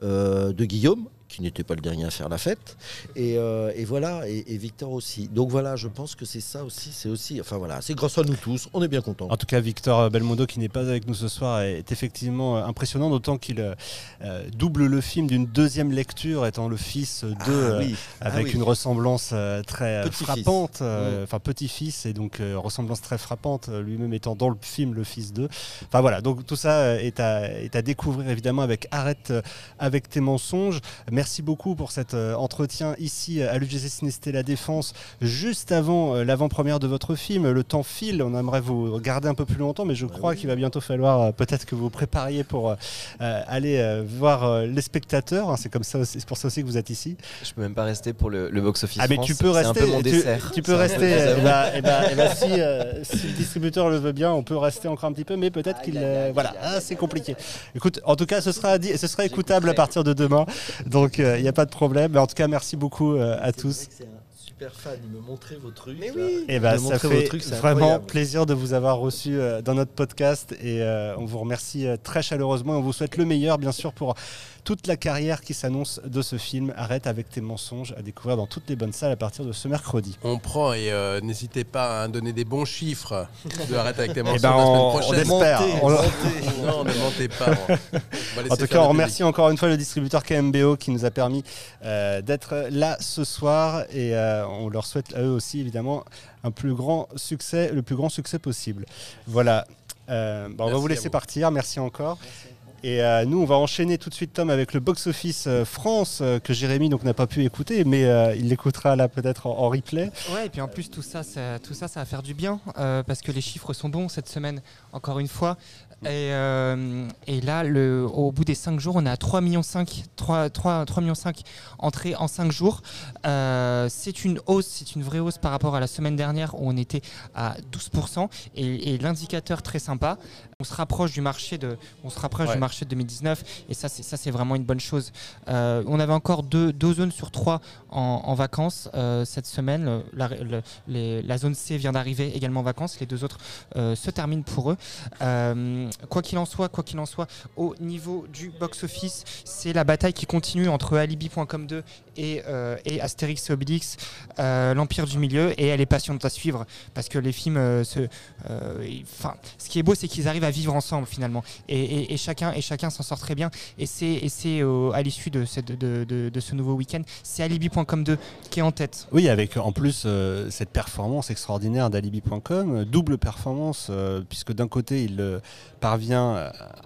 euh, de Guillaume, qui n'était pas le dernier à faire la fête. Et, euh, et voilà, et, et Victor aussi. Donc voilà, je pense que c'est ça aussi, c'est aussi, enfin voilà, c'est grâce à nous tous, on est bien contents. En tout cas, Victor Belmondo, qui n'est pas avec nous ce soir, est effectivement euh, impressionnant, d'autant qu'il euh, double le film d'une deuxième lecture, étant le fils de, Ah euh, oui, ah avec oui. une ressemblance très Petit-fils. frappante, enfin petit-fils, et donc ressemblance très frappante, lui-même étant dans le film le fils d'eux. Enfin voilà, donc tout ça est à, est à découvrir évidemment avec Arrête avec tes mensonges. Merci beaucoup pour cet euh, entretien ici à l'UGC Cinécité La Défense, juste avant euh, l'avant-première de votre film. Le temps file, on aimerait vous garder un peu plus longtemps, mais je crois oui. qu'il va bientôt falloir euh, peut-être que vous vous prépariez pour euh, euh, aller euh, voir euh, les spectateurs. hein, c'est comme ça, c'est pour ça aussi que vous êtes ici. Je peux même pas rester pour le, le box-office Ah mais France, tu peux c'est rester. un peu mon tu, dessert. tu peux rester. si, euh, si le distributeur le veut bien, on peut rester encore un petit peu, mais peut-être qu'il. euh, voilà, ah, c'est compliqué. Écoute, en tout cas, ce sera, dit- ce sera écoutable à partir de demain, donc il n'y a pas de problème. Mais en tout cas, merci beaucoup euh, à tous. super fan, il me montrait vos trucs. Mais oui. Et Il ben, me ça montrait fait vos trucs, c'est vraiment incroyable. plaisir de vous avoir reçu euh, dans notre podcast et euh, on vous remercie euh, très chaleureusement. On vous souhaite le meilleur, bien sûr, pour toute la carrière qui s'annonce de ce film. Arrête avec tes mensonges à découvrir dans toutes les bonnes salles à partir de ce mercredi. On prend et euh, n'hésitez pas à donner des bons chiffres de Arrête avec tes Eh mensonges ben, la semaine on- on prochaine. espère. On-. Non, ne mentez pas. On En tout cas, on remercie encore une fois le distributeur KMBO qui nous a permis euh, d'être là ce soir et euh, on leur souhaite à eux aussi évidemment un plus grand succès, le plus grand succès possible. Voilà. Euh, bah, on va vous laisser vous. partir. Merci encore. Et euh, nous, on va enchaîner tout de suite, Tom, avec le box-office euh, France euh, que Jérémy donc n'a pas pu écouter, mais il l'écoutera là peut-être en, en replay. Ouais, et puis en plus, tout ça, ça, tout ça, ça va faire du bien parce que les chiffres sont bons cette semaine, encore une fois. Et, euh, et là, le, au bout des 5 jours, on est à 3,5 millions, 3, 3, 3 millions 5 entrées en 5 jours. C'est une hausse, c'est une vraie hausse par rapport à la semaine dernière où on était à 12%. Et, et l'indicateur très sympa, on se rapproche du marché de, on se rapproche Ouais. du marché de 2019 et ça, c'est, ça, c'est vraiment une bonne chose. Euh, on avait encore deux, deux zones sur trois en, en vacances euh, cette semaine. La, le- les- la zone C vient d'arriver également en vacances. Les deux autres euh, se terminent pour eux. Quoi qu'il en soit, quoi qu'il en soit, au niveau du box-office, c'est la bataille qui continue entre Alibi.com 2 et, euh, et Astérix et Obélix, euh, l'Empire du Milieu, et elle est passionnante à suivre parce que les films, euh, se, euh, ils- 'fin, ce qui est beau, c'est qu'ils arrivent à vivre ensemble finalement, et, chacun et chacun s'en sort très bien. Et c'est c'est à l'issue de, de, ce nouveau week-end, c'est Alibi.com 2 qui est en tête. Oui, avec en plus cette performance extraordinaire d'Alibi.com, double performance, puisque d'un côté il parvient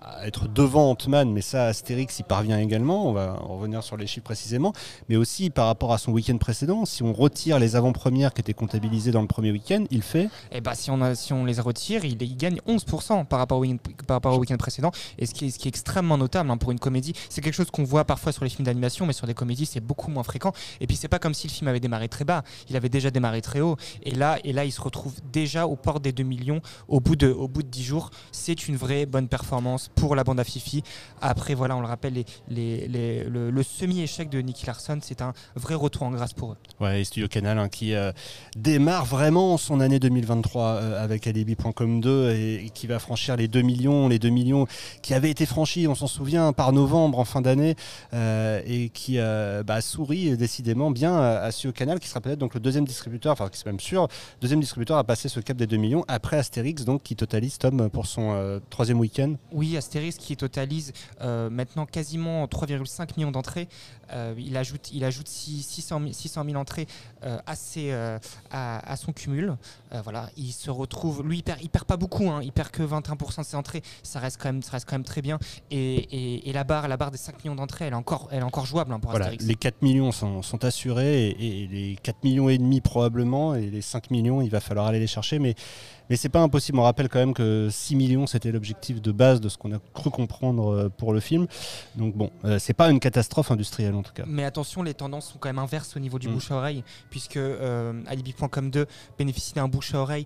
à être devant Ant-Man, mais ça Astérix y parvient également, on va en revenir sur les chiffres précisément, mais aussi par rapport à son week-end précédent, si on retire les avant-premières qui étaient comptabilisées dans le premier week-end, il fait Et bah si on, a, si on les retire, il, il gagne 11% par rapport au week-end, précédent. Et ce qui est, extrêmement notable hein, pour une comédie, c'est quelque chose qu'on voit parfois sur les films d'animation, mais sur des comédies c'est beaucoup moins fréquent. Et puis c'est pas comme si le film avait démarré très bas, il avait déjà démarré très haut. Et là, et là il se retrouve déjà aux portes des 2 millions au bout de, au bout de 10 jours. C'est une vraie bonne performance pour la bande à Fifi. Après voilà, on le rappelle, le, le semi-échec de Nicky Larson, c'est un vrai retour en grâce pour eux. Ouais, et Studio Canal hein, qui euh, démarre vraiment son année 2023 euh, avec Alibi.com 2 et, et qui va franchir les 2 millions, les 2 millions qui avaient été franchis, on s'en souvient, par novembre en fin d'année euh, et qui bah, sourit décidément bien à, Studio Canal qui sera peut-être donc le deuxième distributeur, enfin qui c'est même sûr, deuxième distributeur à passer ce cap des 2 millions après Astérix donc qui totalise Tom pour son troisième week-end. Oui, Astérix qui totalise maintenant quasiment 3,5 millions d'entrées. Euh, il ajoute, il ajoute six- 600 000, 600 000 entrées à, ses, euh, à, à son cumul. Euh, voilà, il se retrouve, lui, il perd, il perd pas beaucoup, hein, il perd que 21% de ses entrées. Ça reste quand même, ça reste quand même très bien. Et, et- et la barre, la barre des 5 millions d'entrées, elle est encore, elle est encore jouable hein, pour Voilà, Astérix. les 4 millions sont, sont assurés et, et les 4 millions et demi probablement et les 5 millions il va falloir aller les chercher mais mais c'est pas impossible on rappelle quand même que 6 millions c'était l'objectif de base de ce qu'on a cru comprendre euh, pour le film donc bon euh, c'est pas une catastrophe industrielle en tout cas Mais attention, les tendances sont quand même inverses au niveau du Mm. bouche à oreille, puisque euh, Alibi.com 2 bénéficie d'un bouche à oreille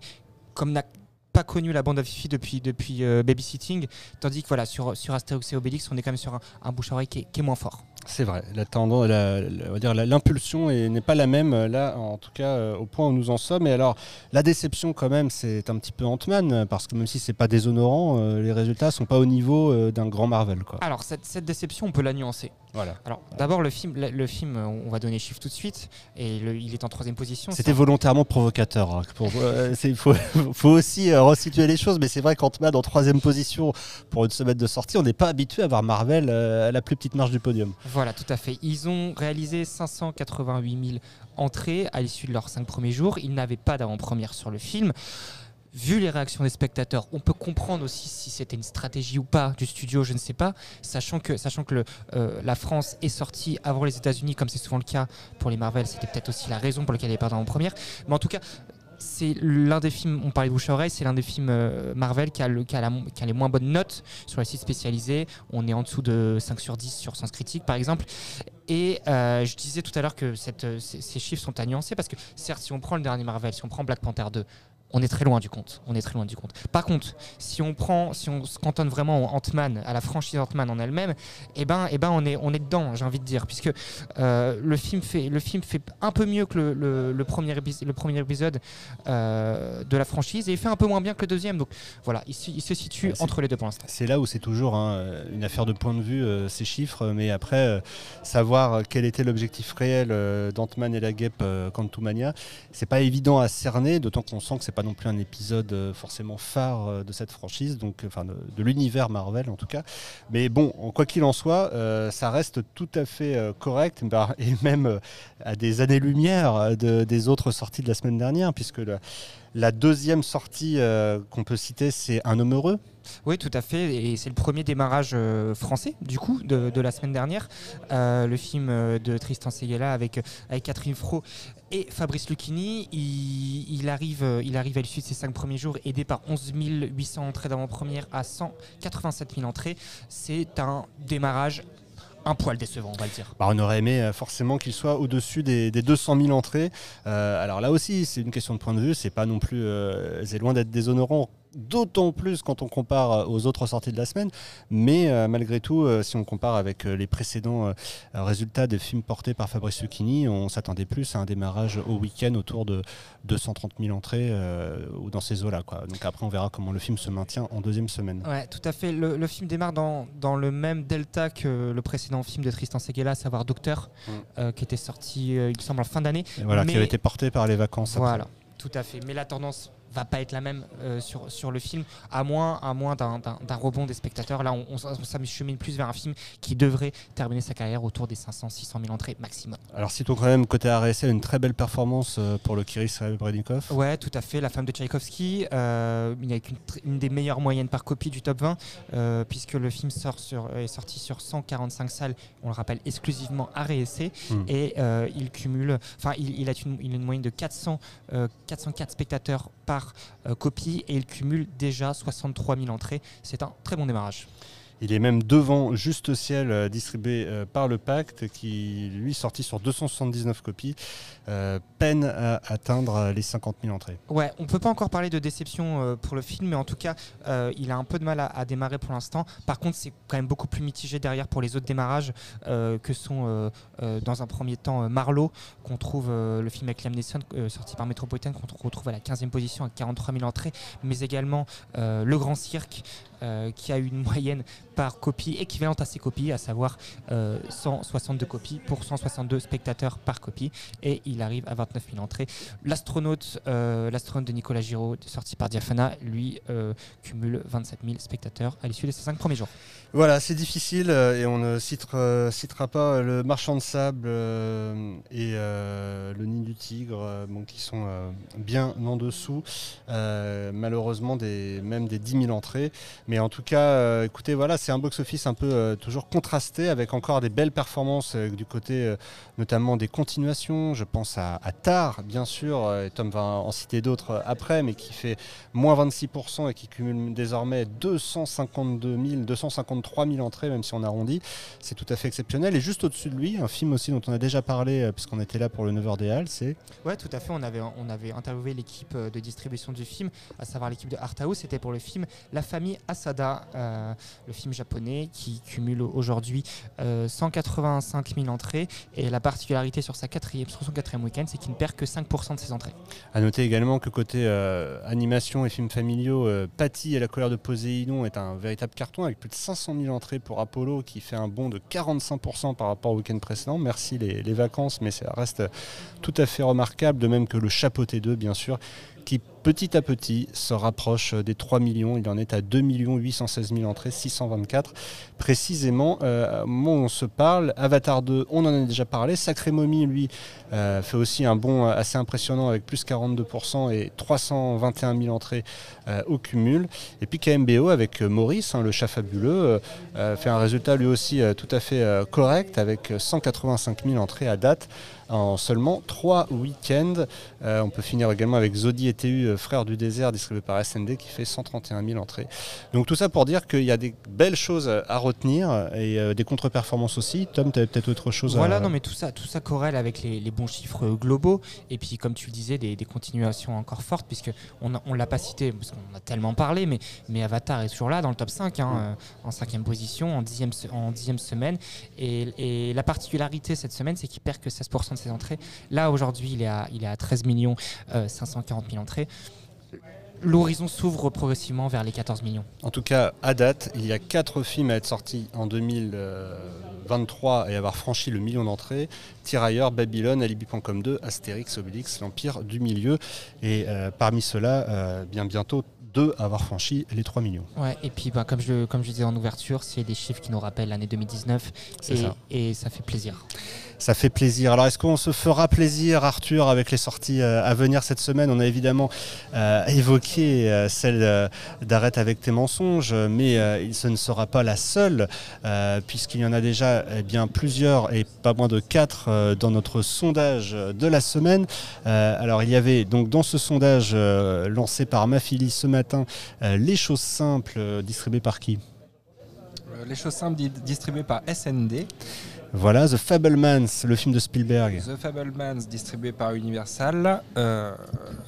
comme n'a pas connu la bande à Fifi depuis, depuis euh, Babysitting, tandis que voilà, sur, sur Astérix et Obélix, on est quand même sur un, un bouche à oreille qui est, qui est moins fort. C'est vrai, la tendance, la- la- on va dire l'impulsion est- n'est pas la même euh, là, en tout cas euh, au point où nous en sommes. Et alors, la déception quand même, c'est un petit peu Ant-Man, parce que même si c'est pas déshonorant, euh, les résultats sont pas au niveau euh, d'un grand Marvel. Quoi. Alors cette, cette déception, on peut la nuancer. Voilà. Alors d'abord le film, le, le film, on va donner les chiffres tout de suite, et le- il est en troisième position. C'était Ça- volontairement provocateur. hein, pour- euh, c'est- faut, faut aussi euh, resituer les choses, mais c'est vrai qu'Ant-Man en troisième position pour une semaine de sortie, on n'est pas habitué à voir Marvel euh, à la plus petite marge du podium. Voilà, tout à fait. Ils ont réalisé 588 000 entrées à l'issue de leurs cinq premiers jours. Ils n'avaient pas d'avant-première sur le film. Vu les réactions des spectateurs, on peut comprendre aussi si c'était une stratégie ou pas du studio, je ne sais pas, sachant que, sachant que euh, la France est sortie avant les États-Unis, comme c'est souvent le cas pour les Marvel, c'était peut-être aussi la raison pour laquelle il n'y avait pas d'avant-première. Mais en tout cas, c'est l'un des films, on parlait de bouche à oreille, c'est l'un des films euh, Marvel qui a, les moins bonnes notes sur les sites spécialisés. On est en dessous de 5 sur 10 sur Sens Critique, par exemple. Et euh, je disais tout à l'heure que ces, ces chiffres sont à nuancer parce que, certes, si on prend le dernier Marvel, si on prend Black Panther 2, on est très loin du compte. On est très loin du compte. Par contre, si on prend, si on se cantonne vraiment en Ant-Man, à la franchise Ant-Man en elle-même, eh ben, eh ben, on est, on est dedans, j'ai envie de dire, puisque euh, le film fait, le film fait un peu mieux que le, le- le premier, le premier épisode euh, de la franchise et il fait un peu moins bien que le deuxième. Donc voilà, il, se- il se situe Ouais, entre les deux pour l'instant. C'est là où c'est toujours hein, une affaire de point de vue, euh, ces chiffres, mais après, euh, savoir euh, quel était l'objectif réel euh, d'Ant-Man et la guêpe euh, Quantumania, c'est pas évident à cerner, d'autant qu'on sent que c'est pas non plus un épisode euh, forcément phare euh, de cette franchise, donc euh, enfin de, l'univers Marvel en tout cas. Mais bon, quoi qu'il en soit, ça reste tout à fait correct, bah, et même à des années-lumière de- des autres sorties de la semaine dernière, puisque la deuxième sortie euh, qu'on peut citer, c'est Un homme heureux. Oui, tout à fait. Et c'est le premier démarrage euh, français, du coup, de, la semaine dernière. Euh, le film de Tristan Seguela avec, Catherine Fro et Fabrice Lucchini. Il, arrive, il arrive à l'issue de ses cinq premiers jours, aidé par 11 800 entrées d'avant-première à 187 000 entrées. C'est un démarrage un poil décevant, on va le dire. Bah, on aurait aimé euh, forcément qu'il soit au-dessus des, des 200 000 entrées. Euh, alors là aussi, c'est une question de point de vue. C'est pas non plus, euh, c'est loin d'être déshonorant. D'autant plus quand on compare euh, aux autres sorties de la semaine. Mais euh, malgré tout, euh, si on compare avec euh, les précédents résultats des films portés par Fabrice Lucchini, on s'attendait plus à un démarrage au week-end autour de 230 000 entrées ou dans ces eaux-là. Donc après, on verra comment le film se maintient en deuxième semaine. Ouais, tout à fait. Le, le film démarre dans, dans le même delta que le précédent film de Tristan Seguela, à savoir Docteur, Mm. qui était sorti, il me semble, en fin d'année. Et voilà, qui Mais- a été porté par les vacances. après. Voilà, tout à fait. Mais la tendance va pas être la même euh, sur, sur le film, à moins, à moins d'un, rebond des spectateurs. Là, on, on, s'achemine plus vers un film qui devrait terminer sa carrière autour des 500-600 000 entrées maximum. Alors citons quand même côté RSL une très belle performance euh, pour le Kiris Rebrednikov. Ouais, tout à fait. La femme de Tchaïkovski, euh, il y a une, une des meilleures moyennes par copie du top 20, euh, puisque le film sort sur, est sorti sur 145 salles, on le rappelle, exclusivement à réessai, Mm. et euh, il cumule, enfin, il, il a une, il a une moyenne de 400, euh, 404 spectateurs par euh, copie, et il cumule déjà 63 000 entrées. C'est un très bon démarrage. Il est même devant Juste Ciel, euh, distribué euh, par le Pacte, qui lui sorti sur 279 copies, euh, peine à atteindre les 50 000 entrées. Ouais, on peut pas encore parler de déception euh, pour le film, mais en tout cas, euh, il a un peu de mal à, démarrer pour l'instant. Par contre, c'est quand même beaucoup plus mitigé derrière pour les autres démarrages que sont, dans un premier temps, Marlowe, qu'on trouve le film avec Liam Neeson, sorti par Metropolitan, qu'on retrouve à la 15e position avec 43 000 entrées, mais également Le Grand Cirque. qui a une moyenne par copie équivalente à ses copies, à savoir euh, 162 copies pour 162 spectateurs par copie, et arrive à 29 000 entrées. L'astronaute, euh, l'astronaute de Nicolas Giraud, sorti par Diafana, lui euh, cumule 27 000 spectateurs à l'issue de ses cinq premiers jours. Voilà, c'est difficile euh, et on ne citera, euh, pas le Marchand de Sable euh, et euh, le Nid du Tigre, euh, qui sont euh, bien en dessous, euh, malheureusement même des 10 000 entrées. Mais en tout cas, euh, écoutez, voilà, c'est un box-office un peu euh, toujours contrasté avec encore des belles performances euh, du côté euh, notamment des continuations. Je pense à, à Tar, bien sûr, euh, et Tom va en citer d'autres euh, après, mais qui fait moins 26% et qui cumule désormais 252 000, 253 000 entrées, même si on arrondit. C'est tout à fait exceptionnel. Et juste au-dessus de lui, un film aussi dont on a déjà parlé, euh, puisqu'on était là pour le 9h des Halles, c'est Ouais, tout à fait. On avait, on avait interviewé l'équipe euh, de distribution du film, à savoir l'équipe de Arthouse. C'était pour le film La famille Asada, euh, le film japonais qui cumule aujourd'hui euh, 185 000 entrées. Et la particularité sur, sa quatrième, sur son quatrième week-end, c'est qu'il ne perd que 5% de ses entrées. À noter également que côté euh, animation et films familiaux, Patty et la colère de Poséidon est un véritable carton avec plus de 500 000 entrées pour Apollo qui fait un bond de 45% par rapport au week-end précédent. Merci les, vacances, mais ça reste tout à fait remarquable, de même que le Chapeauté 2, bien sûr, qui petit à petit se rapproche des 3 millions. Il en est à 2 816 000 entrées, 624 précisément. Euh, on se parle, Avatar 2, on en a déjà parlé. Sacré Momie, lui, euh, fait aussi un bond assez impressionnant avec plus 42% et 321 000 entrées euh, au cumul. Et puis KMBO avec Maurice, hein, le chat fabuleux, euh, fait un résultat lui aussi euh, tout à fait euh, correct avec 185 000 entrées à date en seulement 3 week-ends. Euh, on peut finir également avec Zodi et TU, euh, frère du désert, distribué par SND, qui fait 131 000 entrées. Donc tout ça pour dire qu'il y a des belles choses à retenir et euh, des contre-performances aussi. Tom, tu avais peut-être autre chose Voilà, à... non, mais tout ça, tout ça corrèle avec les, les bons chiffres globaux. Et puis, comme tu le disais, des, des continuations encore fortes, puisque on ne l'a pas cité, parce qu'on a tellement parlé, mais, mais Avatar est toujours là dans le top 5, hein, euh, en cinquième position, en dixième, en dixième semaine. Et, et la particularité cette semaine, c'est qu'il perd que 16% de ses entrées. Là, aujourd'hui, il, est à- il est à 13 millions euh, 540 000 entrées. L'horizon s'ouvre progressivement vers les 14 millions. En tout cas, à date, il y a quatre films à être sortis en 2023 et avoir franchi le million d'entrées. Tirailleurs, Babylone, Alibi.com 2, Astérix, Obélix, l'Empire du Milieu. Et euh, parmi ceux-là, euh, bien bientôt, deux à avoir franchi les 3 millions. Ouais, et puis bah, comme, je, le- comme je disais en ouverture, c'est des chiffres qui nous rappellent l'année 2019 C'est et, ça. et ça fait plaisir. Ça fait plaisir. Alors, est-ce qu'on se fera plaisir, Arthur, avec les sorties euh, à venir cette semaine? On a évidemment euh, évoqué euh, celle d'Arrête avec tes mensonges, mais ce ne sera pas la seule, puisqu'il y en a déjà eh bien, plusieurs, et pas moins de quatre, dans notre sondage de la semaine. Alors, il y avait donc dans ce sondage lancé par Mafili ce matin, les choses simples, distribuées par qui? Les choses simples di- distribuées par SND. Voilà, The Fablemans, le film de Spielberg. The Fablemans distribué par Universal. Euh,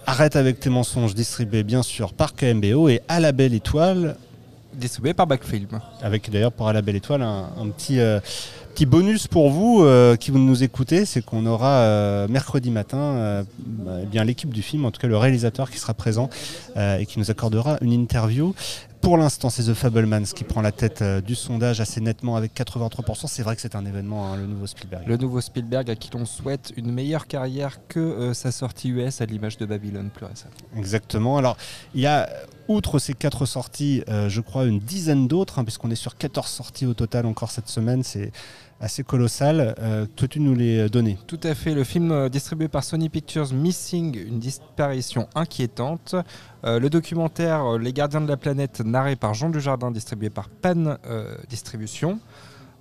Arrête avec tes mensonges, distribué bien sûr par KMBO et À la belle étoile, distribué par Backfilm. avec d'ailleurs pour À la belle étoile un, un petit, euh, petit bonus pour vous euh, qui vous nous écoutez, c'est qu'on aura mercredi matin bah, eh bien l'équipe du film, en tout cas le réalisateur qui sera présent et qui nous accordera une interview. Pour l'instant, c'est The Fablemans qui prend la tête euh, du sondage assez nettement avec 83%. C'est vrai que c'est un événement, hein, le nouveau Spielberg. Le nouveau Spielberg à qui l'on souhaite une meilleure carrière que euh, sa sortie US à l'image de Babylone plus récemment. Exactement. Alors, il y a, outre ces quatre sorties, euh, je crois une dizaine d'autres, hein, puisqu'on est sur 14 sorties au total encore cette semaine. C'est assez colossal. Euh, toi, tu nous les donner? Tout à fait, le film euh, distribué par Sony Pictures Missing, une disparition inquiétante. Le documentaire Les gardiens de la planète, narré par Jean Dujardin, distribué par Pan Distribution.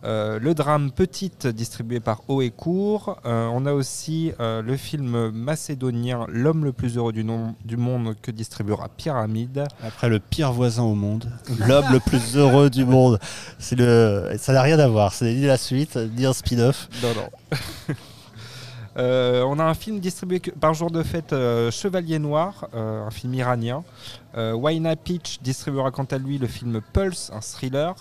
Euh, le drame Petite, distribué par Haut et Court. Euh, on a aussi euh, le film macédonien L'homme le plus heureux du, nom- du monde que distribuera Pyramide. Après le pire voisin au monde, l'homme le plus heureux du monde. C'est le, ça n'a rien à voir. C'est ni la suite, ni un spin-off. Non, non. On a un film distribué par jour de fête, Chevalier Noir, un film iranien. Waina Peach distribuera quant à lui le film Pulse, un thriller.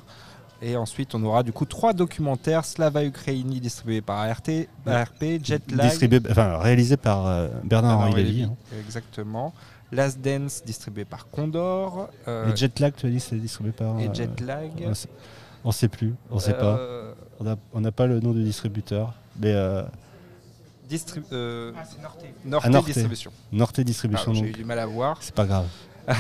Et ensuite, on aura du coup trois documentaires Slava Ukraini distribué par ART, ARP, Jetlag. Distribué, enfin réalisé par euh, Bernard-Henri Henri Lévy. Lévy, hein. Exactement. Last Dance distribué par Condor. euh, Et Jetlag, tu as dit, c'est distribué par. et euh, Jetlag. on sait- On sait plus, on sait pas. Euh, On n'a on n'a pas le nom du distributeur. Mais euh, distri- euh, c'est Norte Ah, Norte. Distribution. Norte Distribution, Pardon, J'ai eu du mal à voir. c'est pas grave.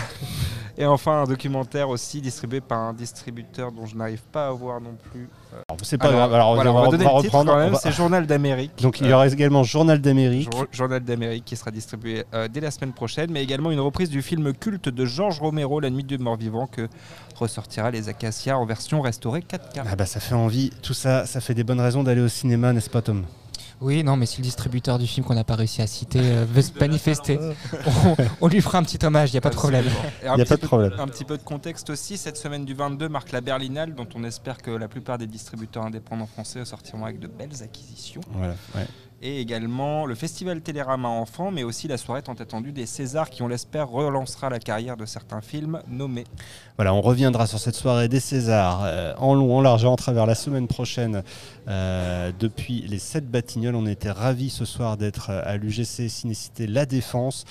Et enfin, un documentaire aussi distribué par un distributeur dont je n'arrive pas à voir non plus. Alors, C'est pas grave. Alors, voilà, on, on va, donner on va le titre reprendre. quand même, va- c'est Journal d'Amérique. Donc il y Euh, aura également Journal d'Amérique. Jour- Journal d'Amérique qui sera distribué euh, dès la semaine prochaine, mais également une reprise du film culte de Georges Romero, La Nuit du Mort-Vivant, que ressortira les Acacias en version restaurée 4K. Ah bah ça fait envie. Tout ça, ça fait des bonnes raisons d'aller au cinéma, n'est-ce pas Tom? Oui, non, mais si le distributeur du film qu'on n'a pas réussi à citer euh, veut se manifester, on, on lui fera un petit hommage, il n'y a pas de problème. Il y a petit pas de peu- problème. Un petit peu de contexte aussi, cette semaine du 22 marque la Berlinale, dont on espère que la plupart des distributeurs indépendants français sortiront avec de belles acquisitions. Voilà. ouais. et également le festival Télérama Enfants, mais aussi la soirée tant attendue des Césars qui, on l'espère, relancera la carrière de certains films nommés. Voilà, on reviendra sur cette soirée des Césars euh, en long, en large et en travers la semaine prochaine euh, depuis les 7 Batignolles. On était ravis ce soir d'être euh, à l'UGC Cinécité La Défense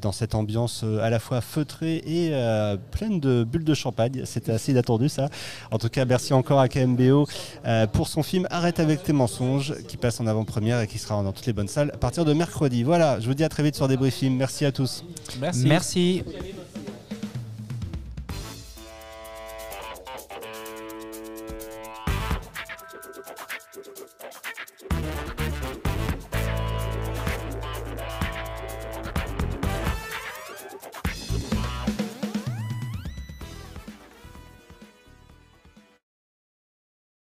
dans cette ambiance à la fois feutrée et pleine de bulles de champagne. C'était assez inattendu ça. En tout cas, merci encore à KMBO pour son film Arrête avec tes mensonges qui passe en avant-première et qui sera dans toutes les bonnes salles à partir de mercredi. Voilà, je vous dis à très vite sur Débriefing. Merci à tous. Merci. merci.